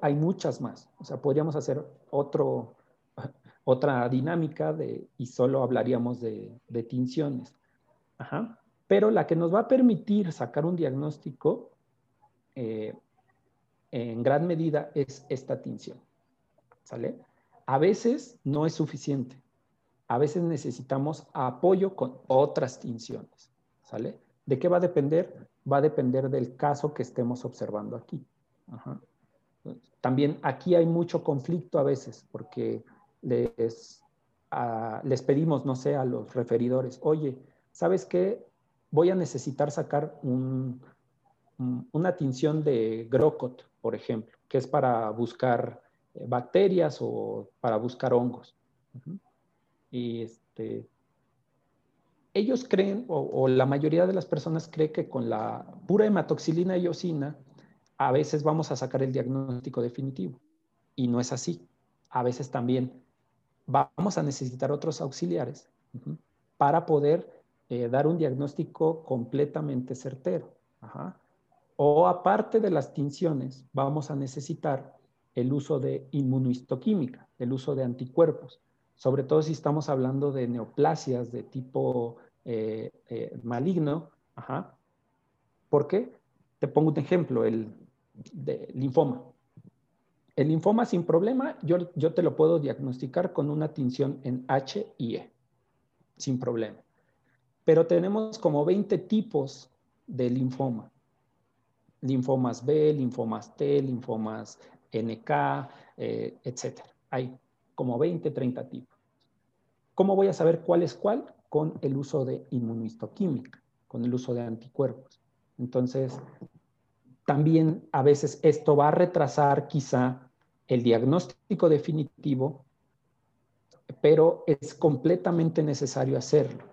hay muchas más. O sea, podríamos hacer otro, otra dinámica de, y solo hablaríamos de tinciones. Pero la que nos va a permitir sacar un diagnóstico eh, en gran medida es esta tinción. ¿Sale? A veces no es suficiente. A veces necesitamos apoyo con otras tinciones. ¿Sale? ¿De qué va a depender? Va a depender del caso que estemos observando aquí. También aquí hay mucho conflicto a veces porque les, ah, les pedimos, no sé, a los referidores, oye, ¿sabes qué? Voy a necesitar sacar una tinción de Grocot, por ejemplo, que es para buscar eh, bacterias o para buscar hongos. Y este, ellos creen, o, la mayoría de las personas cree que con la pura hematoxilina y osina, a veces vamos a sacar el diagnóstico definitivo. Y no es así. A veces también vamos a necesitar otros auxiliares para poder eh, dar un diagnóstico completamente certero. O aparte de las tinciones, vamos a necesitar el uso de inmunohistoquímica, el uso de anticuerpos, sobre todo si estamos hablando de neoplasias de tipo eh, eh, maligno. ¿Por qué? Te pongo un ejemplo, el linfoma. El linfoma sin problema, yo, yo te lo puedo diagnosticar con una tinción en H y E, sin problema pero tenemos como 20 tipos de linfoma. Linfomas B, linfomas T, linfomas NK, eh, etc. Hay como 20, 30 tipos. ¿Cómo voy a saber cuál es cuál? Con el uso de inmunohistoquímica, con el uso de anticuerpos. Entonces, también a veces esto va a retrasar quizá el diagnóstico definitivo pero es completamente necesario hacerlo.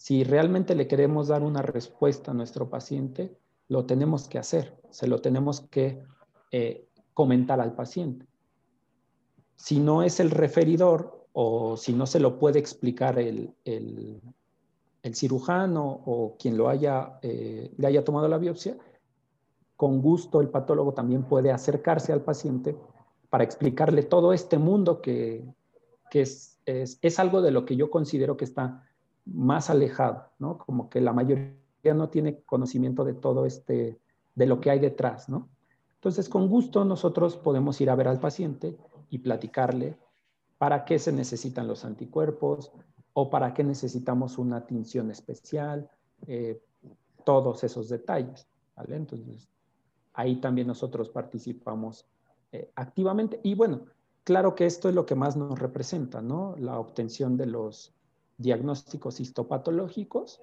Si realmente le queremos dar una respuesta a nuestro paciente, lo tenemos que hacer, se lo tenemos que eh, comentar al paciente. Si no es el referidor o si no se lo puede explicar el, cirujano o quien lo haya, eh, le haya tomado la biopsia, con gusto el patólogo también puede acercarse al paciente para explicarle todo este mundo que, es, es, algo de lo que yo considero que está más alejado, ¿no? Como que la mayoría no tiene conocimiento de todo este, de lo que hay detrás, ¿no? Entonces, con gusto nosotros podemos ir a ver al paciente y platicarle para qué se necesitan los anticuerpos o para qué necesitamos una tinción especial, eh, todos esos detalles, ¿vale? Entonces, ahí también nosotros participamos eh, activamente. Y bueno, claro que esto es lo que más nos representa, ¿no? La obtención de los diagnósticos histopatológicos,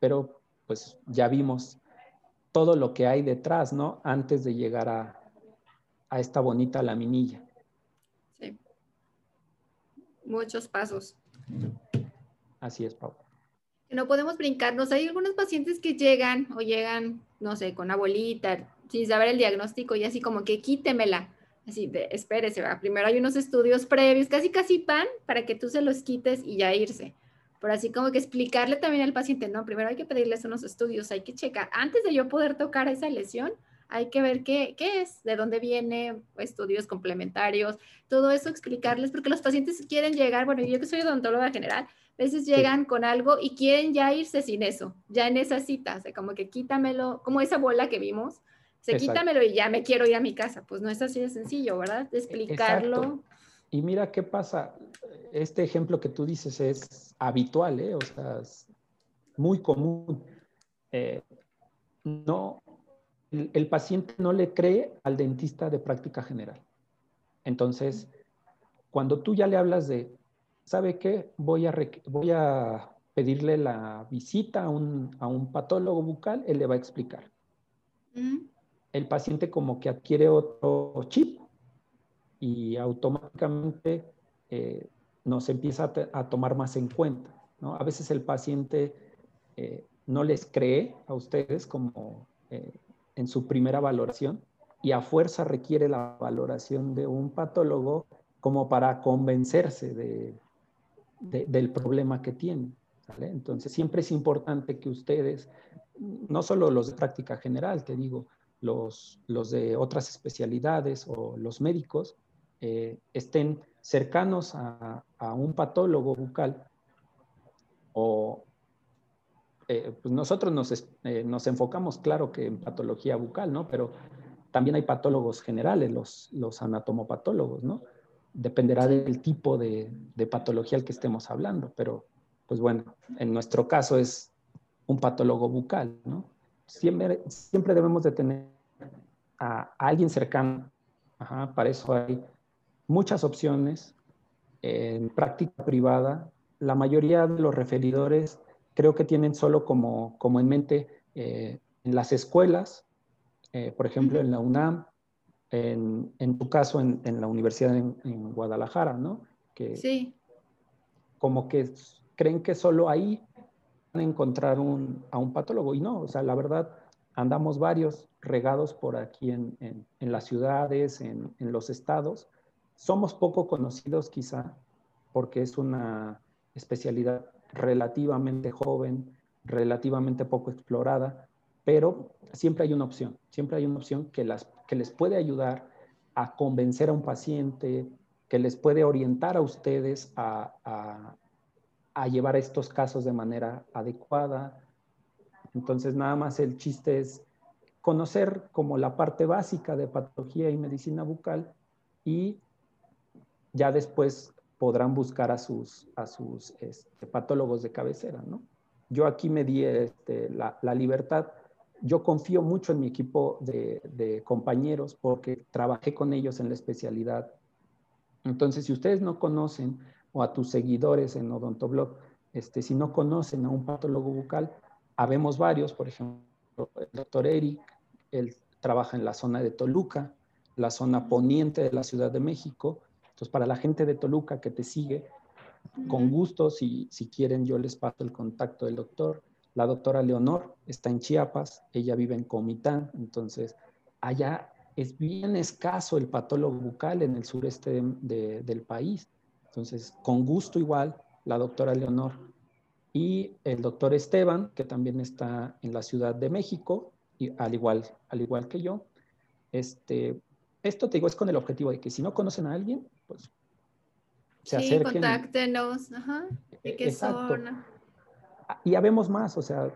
pero pues ya vimos todo lo que hay detrás, ¿no? Antes de llegar a, a esta bonita laminilla. Sí. Muchos pasos. Así es, Pau. No podemos brincarnos. Hay algunos pacientes que llegan o llegan, no sé, con abuelita, sin saber el diagnóstico y así como que quítemela. Así de, espérese, ¿va? primero hay unos estudios previos, casi casi pan, para que tú se los quites y ya irse. Pero así como que explicarle también al paciente, no, primero hay que pedirles unos estudios, hay que checar, antes de yo poder tocar esa lesión, hay que ver qué, qué es, de dónde viene, estudios complementarios, todo eso explicarles, porque los pacientes quieren llegar, bueno, yo que soy odontóloga general, a veces llegan con algo y quieren ya irse sin eso, ya en esa cita, o sea, como que quítamelo, como esa bola que vimos, se quítamelo y ya me quiero ir a mi casa. Pues no es así de sencillo, ¿verdad? De explicarlo. Y mira qué pasa. Este ejemplo que tú dices es habitual, ¿eh? O sea, es muy común. Eh, no, el, paciente no le cree al dentista de práctica general. Entonces, cuando tú ya le hablas de, ¿sabe qué? Voy a, voy a pedirle la visita a un, a un patólogo bucal, él le va a explicar el paciente como que adquiere otro chip y automáticamente eh, nos empieza a, tomar más en cuenta. ¿no? A veces el paciente eh, no les cree a ustedes como eh, en su primera valoración y a fuerza requiere la valoración de un patólogo como para convencerse de, del problema que tiene. Entonces siempre es importante que ustedes, no solo los de práctica general, te digo, los, de otras especialidades o los médicos eh, estén cercanos a, un patólogo bucal o eh, pues nosotros nos, eh, nos, enfocamos, claro que en patología bucal, ¿no? Pero también hay patólogos generales, los, los anatomopatólogos, ¿no? Dependerá del tipo de, de, patología al que estemos hablando, pero pues bueno, en nuestro caso es un patólogo bucal, ¿no? Siempre, siempre debemos de tener a, alguien cercano. para eso hay muchas opciones en práctica privada. La mayoría de los referidores creo que tienen solo como, como en mente eh, en las escuelas, eh, por ejemplo, en la UNAM, en, en tu caso en, en la Universidad en, en, Guadalajara, ¿no? Que sí. Como que creen que solo ahí van a encontrar un, a un patólogo y no, o sea, la verdad, andamos varios regados por aquí en, las ciudades, en, los estados. Somos poco conocidos quizá porque es una especialidad relativamente joven, relativamente poco explorada, pero siempre hay una opción, siempre hay una opción que, las, que les puede ayudar a convencer a un paciente, que les puede orientar a ustedes a, a llevar estos casos de manera adecuada. Entonces, nada más el chiste es conocer como la parte básica de patología y medicina bucal y ya después podrán buscar a sus, a sus este, patólogos de cabecera, ¿no? Yo aquí me di este, la, libertad, yo confío mucho en mi equipo de, compañeros porque trabajé con ellos en la especialidad. Entonces, si ustedes no conocen o a tus seguidores en Odontoblog, este, si no conocen a un patólogo bucal, habemos varios, por ejemplo, el doctor Eric, él trabaja en la zona de Toluca, la zona poniente de la Ciudad de México. Entonces, para la gente de Toluca que te sigue, con gusto, si, si quieren, yo les paso el contacto del doctor. La doctora Leonor está en Chiapas, ella vive en Comitán, entonces allá es bien escaso el patólogo bucal en el sureste del país. Entonces, con gusto igual, la doctora Leonor y el doctor Esteban, que también está en la Ciudad de México, y al, igual, al igual que yo. Este, esto te digo, es con el objetivo de que si no conocen a alguien, pues se sí, contáctenos. Ajá. ¿De qué zona? Y habemos más, o sea,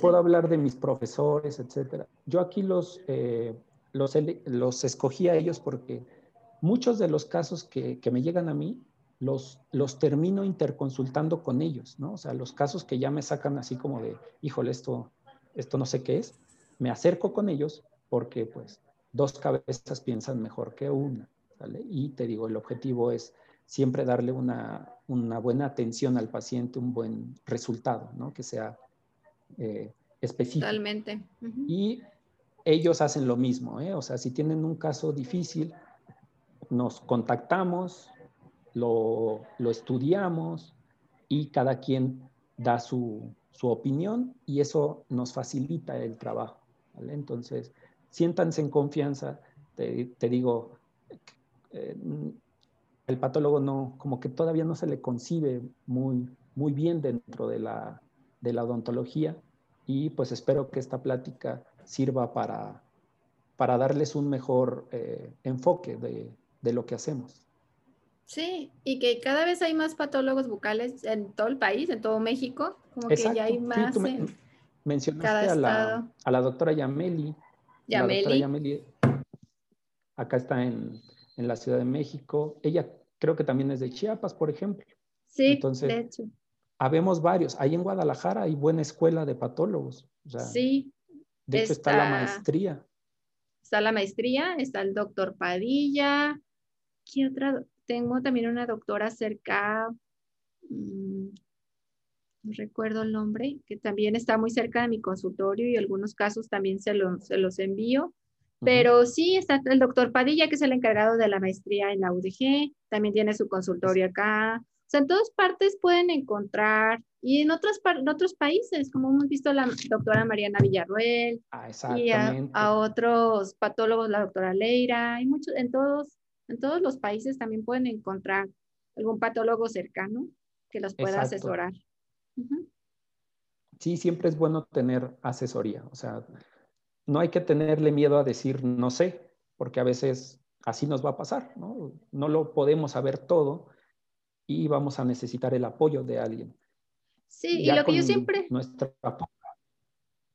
puedo hablar de mis profesores, etcétera. Yo aquí los, eh, los, los, escogí a ellos porque muchos de los casos que, que, me llegan a mí los, los termino interconsultando con ellos, ¿no? O sea, los casos que ya me sacan así como de, híjole, esto, esto no sé qué es, me acerco con ellos porque pues dos cabezas piensan mejor que una, ¿vale? Y te digo, el objetivo es siempre darle una, una buena atención al paciente, un buen resultado, ¿no? Que sea eh, específico. Totalmente. Y ellos hacen lo mismo, ¿eh? O sea, si tienen un caso difícil, nos contactamos, lo, lo estudiamos y cada quien da su, su, opinión y eso nos facilita el trabajo. Entonces, siéntanse en confianza, te, te digo, eh, el patólogo no, como que todavía no se le concibe muy, muy bien dentro de la, de la odontología y pues espero que esta plática sirva para, para darles un mejor eh, enfoque de, de, lo que hacemos. Sí, y que cada vez hay más patólogos bucales en todo el país, en todo México, como que ya hay más. mencionaste a la, a la, doctora Yameli. Yameli. La doctora Yameli acá está en, en la Ciudad de México. Ella creo que también es de Chiapas, por ejemplo. Sí, Entonces, de hecho. Habemos varios. Ahí en Guadalajara hay buena escuela de patólogos. sí. De hecho, está, la maestría. Está la maestría, está el doctor Padilla. ¿Qué otra? Tengo también una doctora cerca, mm, no recuerdo el nombre, que también está muy cerca de mi consultorio y algunos casos también se, se los envío. Pero sí está el doctor Padilla, que es el encargado de la maestría en la UDG, también tiene su consultorio acá. O sea, en todas partes pueden encontrar, y en otros, en otros países, como hemos visto a la doctora Mariana Villarruel, ah, y a, otros patólogos, la doctora Leira, y muchos, en todos, en todos los países también pueden encontrar algún patólogo cercano que los pueda asesorar. Sí, siempre es bueno tener asesoría, o sea, no hay que tenerle miedo a decir no sé, porque a veces así nos va a pasar, ¿no? No lo podemos saber todo y vamos a necesitar el apoyo de alguien. Sí, y lo que yo siempre... Nuestra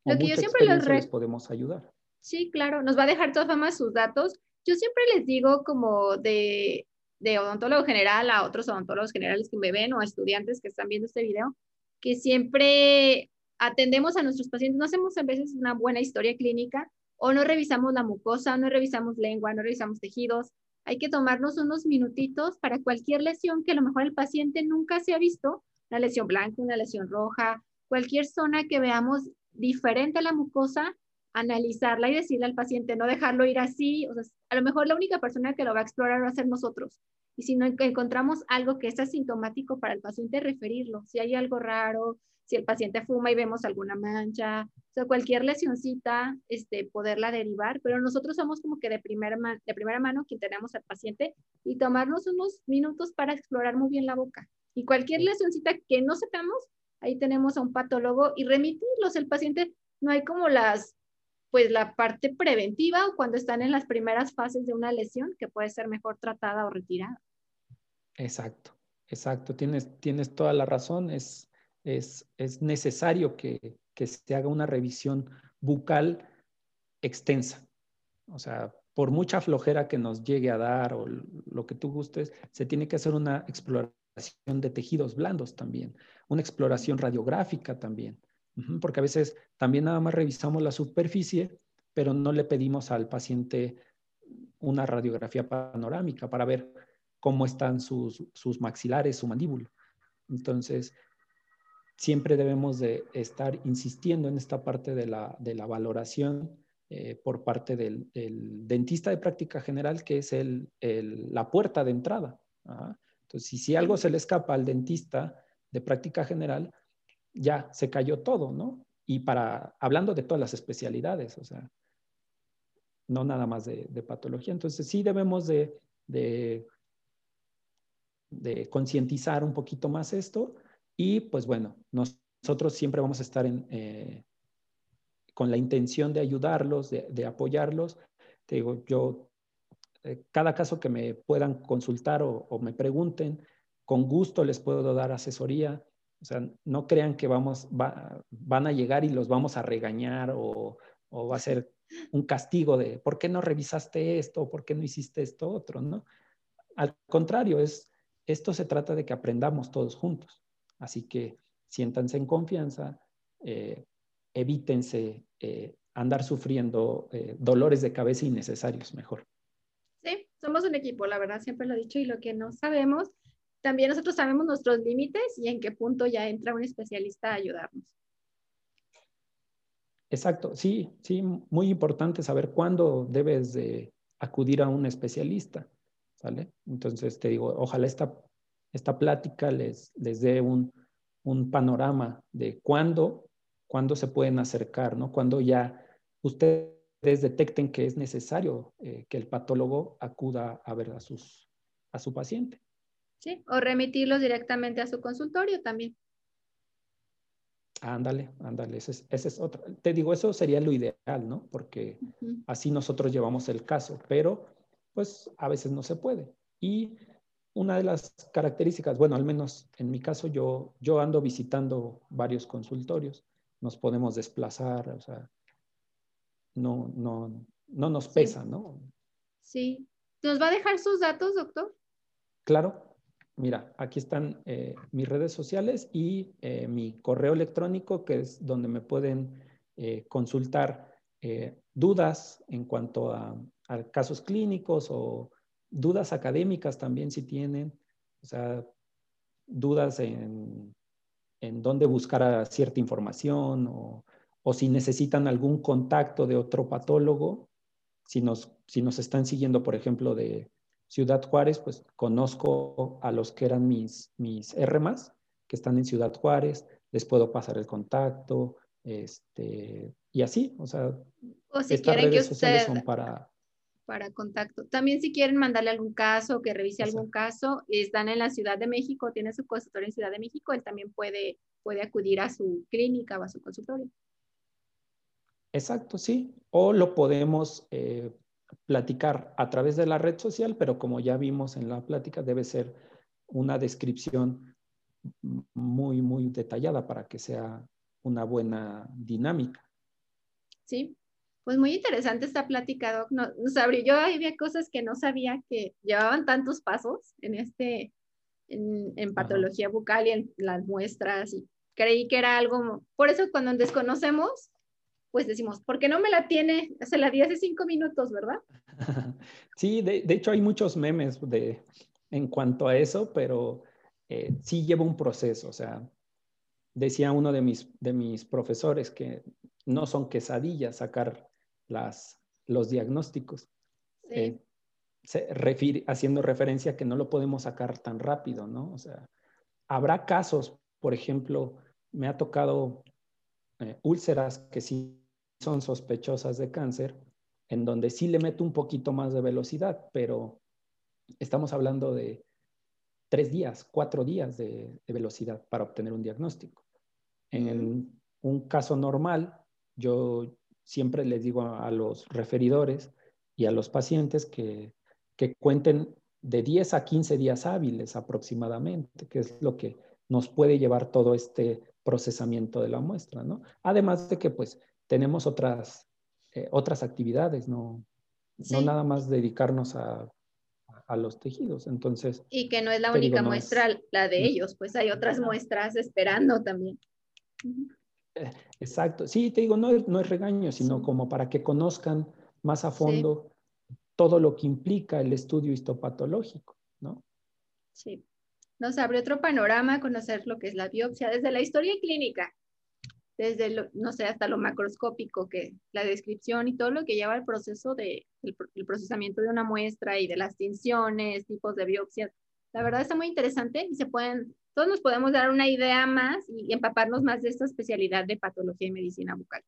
lo que yo siempre les, podemos ayudar. Sí, claro, nos va a dejar todas más sus datos. Yo siempre les digo como de, de odontólogo general a otros odontólogos generales que me ven o a estudiantes que están viendo este video, que siempre atendemos a nuestros pacientes, no hacemos a veces una buena historia clínica o no revisamos la mucosa, no revisamos lengua, no revisamos tejidos. Hay que tomarnos unos minutitos para cualquier lesión que a lo mejor el paciente nunca se ha visto, una lesión blanca, una lesión roja, cualquier zona que veamos diferente a la mucosa, analizarla y decirle al paciente, no dejarlo ir así. O sea, a lo mejor la única persona que lo va a explorar va a ser nosotros. Y si no encontramos algo que es asintomático para el paciente, referirlo. Si hay algo raro, si el paciente fuma y vemos alguna mancha, o sea, cualquier lesioncita, este, poderla derivar, pero nosotros somos como que de primera, de primera mano quien tenemos al paciente y tomarnos unos minutos para explorar muy bien la boca. Y cualquier lesioncita que no sepamos, ahí tenemos a un patólogo y remitirlos. El paciente no hay como las, pues la parte preventiva o cuando están en las primeras fases de una lesión que puede ser mejor tratada o retirada. Exacto, exacto. Tienes, tienes toda la razón. Es, es, necesario que, se haga una revisión bucal extensa. O sea, por mucha flojera que nos llegue a dar o lo que tú gustes, se tiene que hacer una exploración de tejidos blandos también, una exploración radiográfica también, porque a veces también nada más revisamos la superficie, pero no le pedimos al paciente una radiografía panorámica para ver cómo están sus, sus maxilares, su mandíbula. Entonces, siempre debemos de estar insistiendo en esta parte de la, de la valoración eh, por parte del, dentista de práctica general, que es el, la puerta de entrada. Entonces, si, algo se le escapa al dentista de práctica general, ya se cayó todo, ¿no? Y para, hablando de todas las especialidades, o sea, no nada más de, patología. Entonces, sí debemos de, de, concientizar un poquito más esto y, pues bueno, nosotros siempre vamos a estar eh, con la intención de ayudarlos, de, apoyarlos. Te digo, yo, eh, cada caso que me puedan consultar o, me pregunten, con gusto les puedo dar asesoría. O sea, no crean que vamos, van a llegar y los vamos a regañar o, va a ser un castigo de ¿por qué no revisaste esto? ¿Por qué no hiciste esto otro? ¿no? Al contrario, es, esto se trata de que aprendamos todos juntos. Así que siéntanse en confianza, eh, evítense eh, andar sufriendo eh, dolores de cabeza innecesarios mejor. Sí, somos un equipo, la verdad, siempre lo he dicho, y lo que no sabemos, también nosotros sabemos nuestros límites y en qué punto ya entra un especialista a ayudarnos. Exacto, sí, sí, muy importante saber cuándo debes de acudir a un especialista, ¿sale? Entonces te digo, ojalá esta, esta plática les, les dé un, un panorama de cuándo cuándo se pueden acercar, ¿no? Cuando ya ustedes detecten que es necesario eh, que el patólogo acuda a ver a, sus, a su paciente. Sí, o remitirlos directamente a su consultorio también. Ándale, ándale, ese es, otro. Te digo, eso sería lo ideal, ¿no? Porque así nosotros llevamos el caso, pero pues a veces no se puede. Y una de las características, bueno, al menos en mi caso yo, yo ando visitando varios consultorios nos podemos desplazar, o sea, no, no, no nos pesa, ¿no? Sí. ¿Nos va a dejar sus datos, doctor? Claro. Mira, aquí están eh, mis redes sociales y eh, mi correo electrónico, que es donde me pueden eh, consultar dudas en cuanto a, casos clínicos o dudas académicas también si tienen, o sea, dudas en en dónde buscar cierta información o, si necesitan algún contacto de otro patólogo. Si nos, si nos están siguiendo, por ejemplo, de Ciudad Juárez, pues conozco a los que eran mis, mis RMAs, que están en Ciudad Juárez, les puedo pasar el contacto, este, y así, o sea, o si estas redes sociales son para, para contacto. También si quieren mandarle algún caso, que revise algún caso, están en la Ciudad de México, tiene su consultorio en Ciudad de México, él también puede, puede acudir a su clínica o a su consultorio. Exacto, sí. O lo podemos eh, platicar a través de la red social, pero como ya vimos en la plática, debe ser una descripción muy, muy detallada para que sea una buena dinámica. Sí, pues muy interesante esta plática, Doc. No, nos abrió, yo había cosas que no sabía que llevaban tantos pasos en este, en, patología bucal y en las muestras y creí que era algo, por eso cuando desconocemos, pues decimos, ¿por qué no me la tiene? Se la di hace cinco minutos, ¿verdad? Sí, de, hecho hay muchos memes de, en cuanto a eso, pero eh, sí lleva un proceso, o sea, decía uno de mis, de mis profesores que no son quesadillas sacar las, los diagnósticos. Eh, haciendo referencia que no lo podemos sacar tan rápido, ¿no? O sea, habrá casos, por ejemplo, me ha tocado eh, úlceras que sí son sospechosas de cáncer, en donde sí le meto un poquito más de velocidad, pero estamos hablando de tres días, cuatro días de, velocidad para obtener un diagnóstico. En un caso normal, yo siempre les digo a, los referidores y a los pacientes que, cuenten de 10 a 15 días hábiles aproximadamente, que es lo que nos puede llevar todo este procesamiento de la muestra, ¿no? Además de que pues tenemos otras, eh, otras actividades, ¿no? No nada más dedicarnos a, los tejidos, entonces... Y que no es la única muestra la de ellos, pues hay otras muestras esperando también. Exacto. Sí, te digo, no, no es regaño, sino como para que conozcan más a fondo todo lo que implica el estudio histopatológico, ¿no? Sí. Nos abre otro panorama conocer lo que es la biopsia desde la historia clínica. Desde, lo, no sé, hasta lo macroscópico, que la descripción y todo lo que lleva el proceso de, el, procesamiento de una muestra y de las tinciones, tipos de biopsias. La verdad está muy interesante y se pueden, todos nos podemos dar una idea más y empaparnos más de esta especialidad de patología y medicina bucal.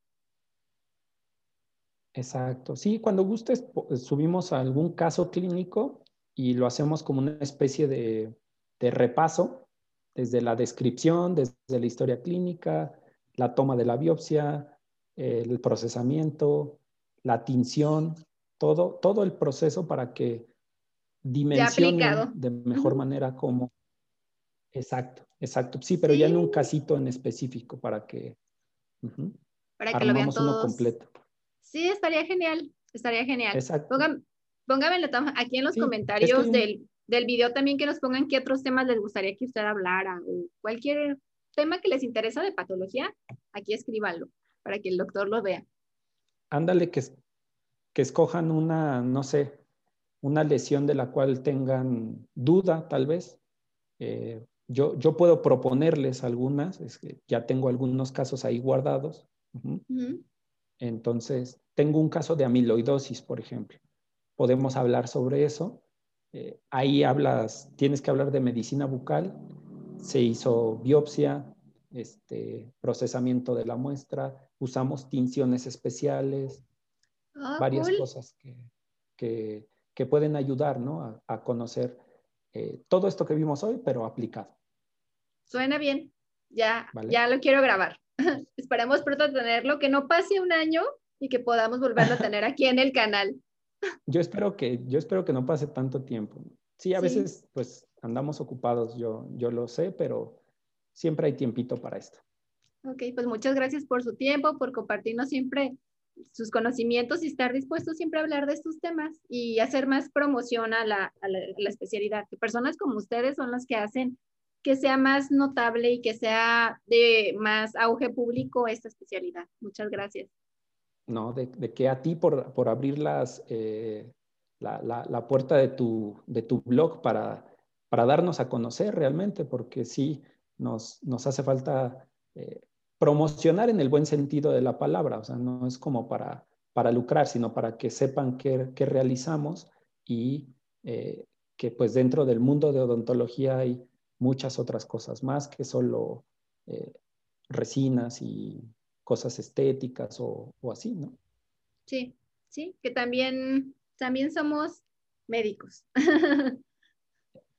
Exacto. Sí, cuando gustes, subimos algún caso clínico y lo hacemos como una especie de, de repaso desde la descripción, desde la historia clínica, la toma de la biopsia, el procesamiento, la tinción, todo, todo el proceso para que dimensionen de mejor manera cómo. Exacto, exacto. Sí, pero ya en un casito en específico para que, para que lo vean todos. uno completo. Sí, estaría genial, estaría genial. Exacto. póngamelo aquí en los comentarios del, del video también que nos pongan qué otros temas les gustaría que usted hablara o cualquier tema que les interesa de patología, aquí escríbanlo para que el doctor lo vea. Ándale, que, que escojan una, no sé, una lesión de la cual tengan duda, tal vez. Eh, yo, yo puedo proponerles algunas, es que ya tengo algunos casos ahí guardados. Entonces, tengo un caso de amiloidosis, por ejemplo. Podemos hablar sobre eso. Eh, ahí hablas, tienes que hablar de medicina bucal, se hizo biopsia, este, procesamiento de la muestra, usamos tinciones especiales, ah, varias cosas que, que, pueden ayudar ¿no? a, conocer eh, todo esto que vimos hoy, pero aplicado. Suena bien, ya, ya lo quiero grabar. Esperemos pronto tenerlo, que no pase un año y que podamos volverlo a tener aquí en el canal. Yo espero que, yo espero que no pase tanto tiempo. Sí, a veces pues andamos ocupados, yo, yo lo sé, pero siempre hay tiempito para esto. Ok, pues muchas gracias por su tiempo, por compartirnos siempre sus conocimientos y estar dispuesto siempre a hablar de estos temas y hacer más promoción a la, a la, especialidad. Que personas como ustedes son las que hacen que sea más notable y que sea de más auge público esta especialidad. Muchas gracias. No, de, de que a ti por, por abrir las, eh, la, la, la, puerta de tu, de tu blog para, para darnos a conocer realmente, porque sí, nos, nos hace falta eh, promocionar en el buen sentido de la palabra, o sea, no es como para, para lucrar, sino para que sepan qué, qué realizamos y eh, que pues dentro del mundo de odontología hay muchas otras cosas más que solo eh, resinas y cosas estéticas o, o, así, ¿no? Sí, sí, que también, también somos médicos.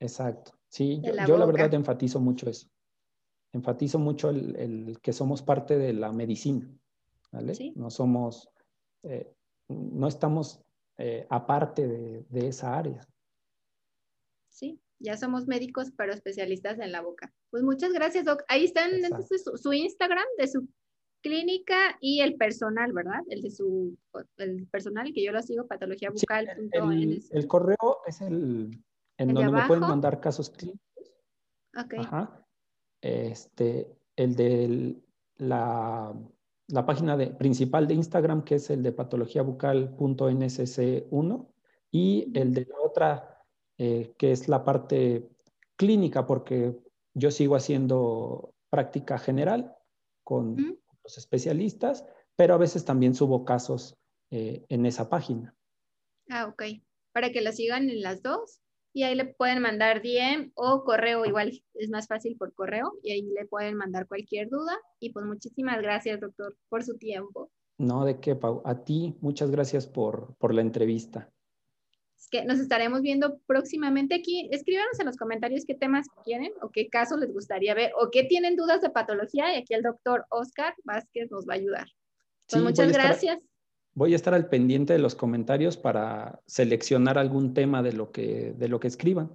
Exacto, sí, yo, yo la verdad enfatizo mucho eso enfatizo mucho el, que somos parte de la medicina, ¿vale? No somos, eh, no estamos eh, aparte de, esa área. Sí, ya somos médicos, pero especialistas en la boca. Pues muchas gracias, Doc. Ahí están entonces su, Instagram de su clínica y el personal, ¿verdad? El de su, el personal que yo lo sigo, patologiabucal.ns. el, el, correo es el en donde me pueden mandar casos clínicos. Ok. Ajá este, el de la, la, página de, principal de Instagram, que es el de patologiabucal.nsc1, y el de la otra, eh, que es la parte clínica, porque yo sigo haciendo práctica general con los especialistas, pero a veces también subo casos eh, en esa página. Ah, ok. Para que la sigan en las dos y ahí le pueden mandar DM o correo, igual es más fácil por correo y ahí le pueden mandar cualquier duda. Y pues muchísimas gracias, doctor, por su tiempo. No, de qué, Pau. A ti, muchas gracias por, por la entrevista. Es que nos estaremos viendo próximamente aquí. Escríbanos en los comentarios qué temas quieren o qué casos les gustaría ver o qué tienen dudas de patología y aquí el doctor Oscar Vázquez nos va a ayudar. Pues muchas gracias voy a estar al pendiente de los comentarios para seleccionar algún tema de lo que, de lo que escriban.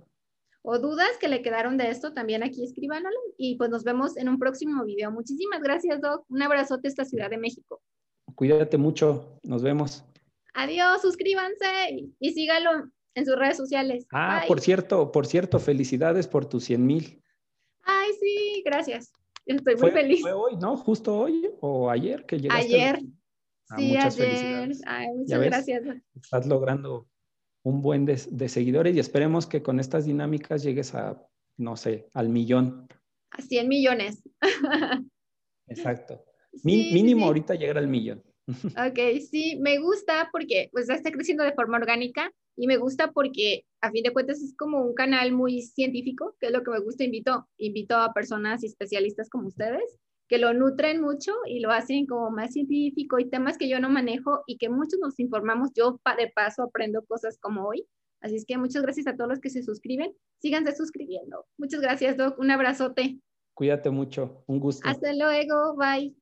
O dudas que le quedaron de esto, también aquí escríbanlo y pues nos vemos en un próximo video. Muchísimas gracias, Doc. Un abrazote a esta Ciudad de México. Cuídate mucho. Nos vemos. Adiós, suscríbanse y, síganlo en sus redes sociales. Ah, por cierto, por cierto, felicidades por tus 100 mil. Ay, sí, gracias. Estoy muy feliz. ¿Fue hoy, no? ¿Justo hoy o ayer que llegaste? Ayer. Ah, sí, ayer. Ay, muchas gracias. Estás logrando un buen de, seguidores y esperemos que con estas dinámicas llegues a, no sé, al millón. A 100 millones. Exacto. mínimo ahorita llegar al millón. Ok, sí, me gusta porque pues está creciendo de forma orgánica y me gusta porque a fin de cuentas es como un canal muy científico, que es lo que me gusta. Invito, invito a personas especialistas como ustedes que lo nutren mucho y lo hacen como más científico y temas que yo no manejo y que muchos nos informamos. Yo de paso aprendo cosas como hoy. Así es que muchas gracias a todos los que se suscriben. Síganse suscribiendo. Muchas gracias, Doc. Un abrazote. Cuídate mucho. Un gusto. Hasta luego. Bye.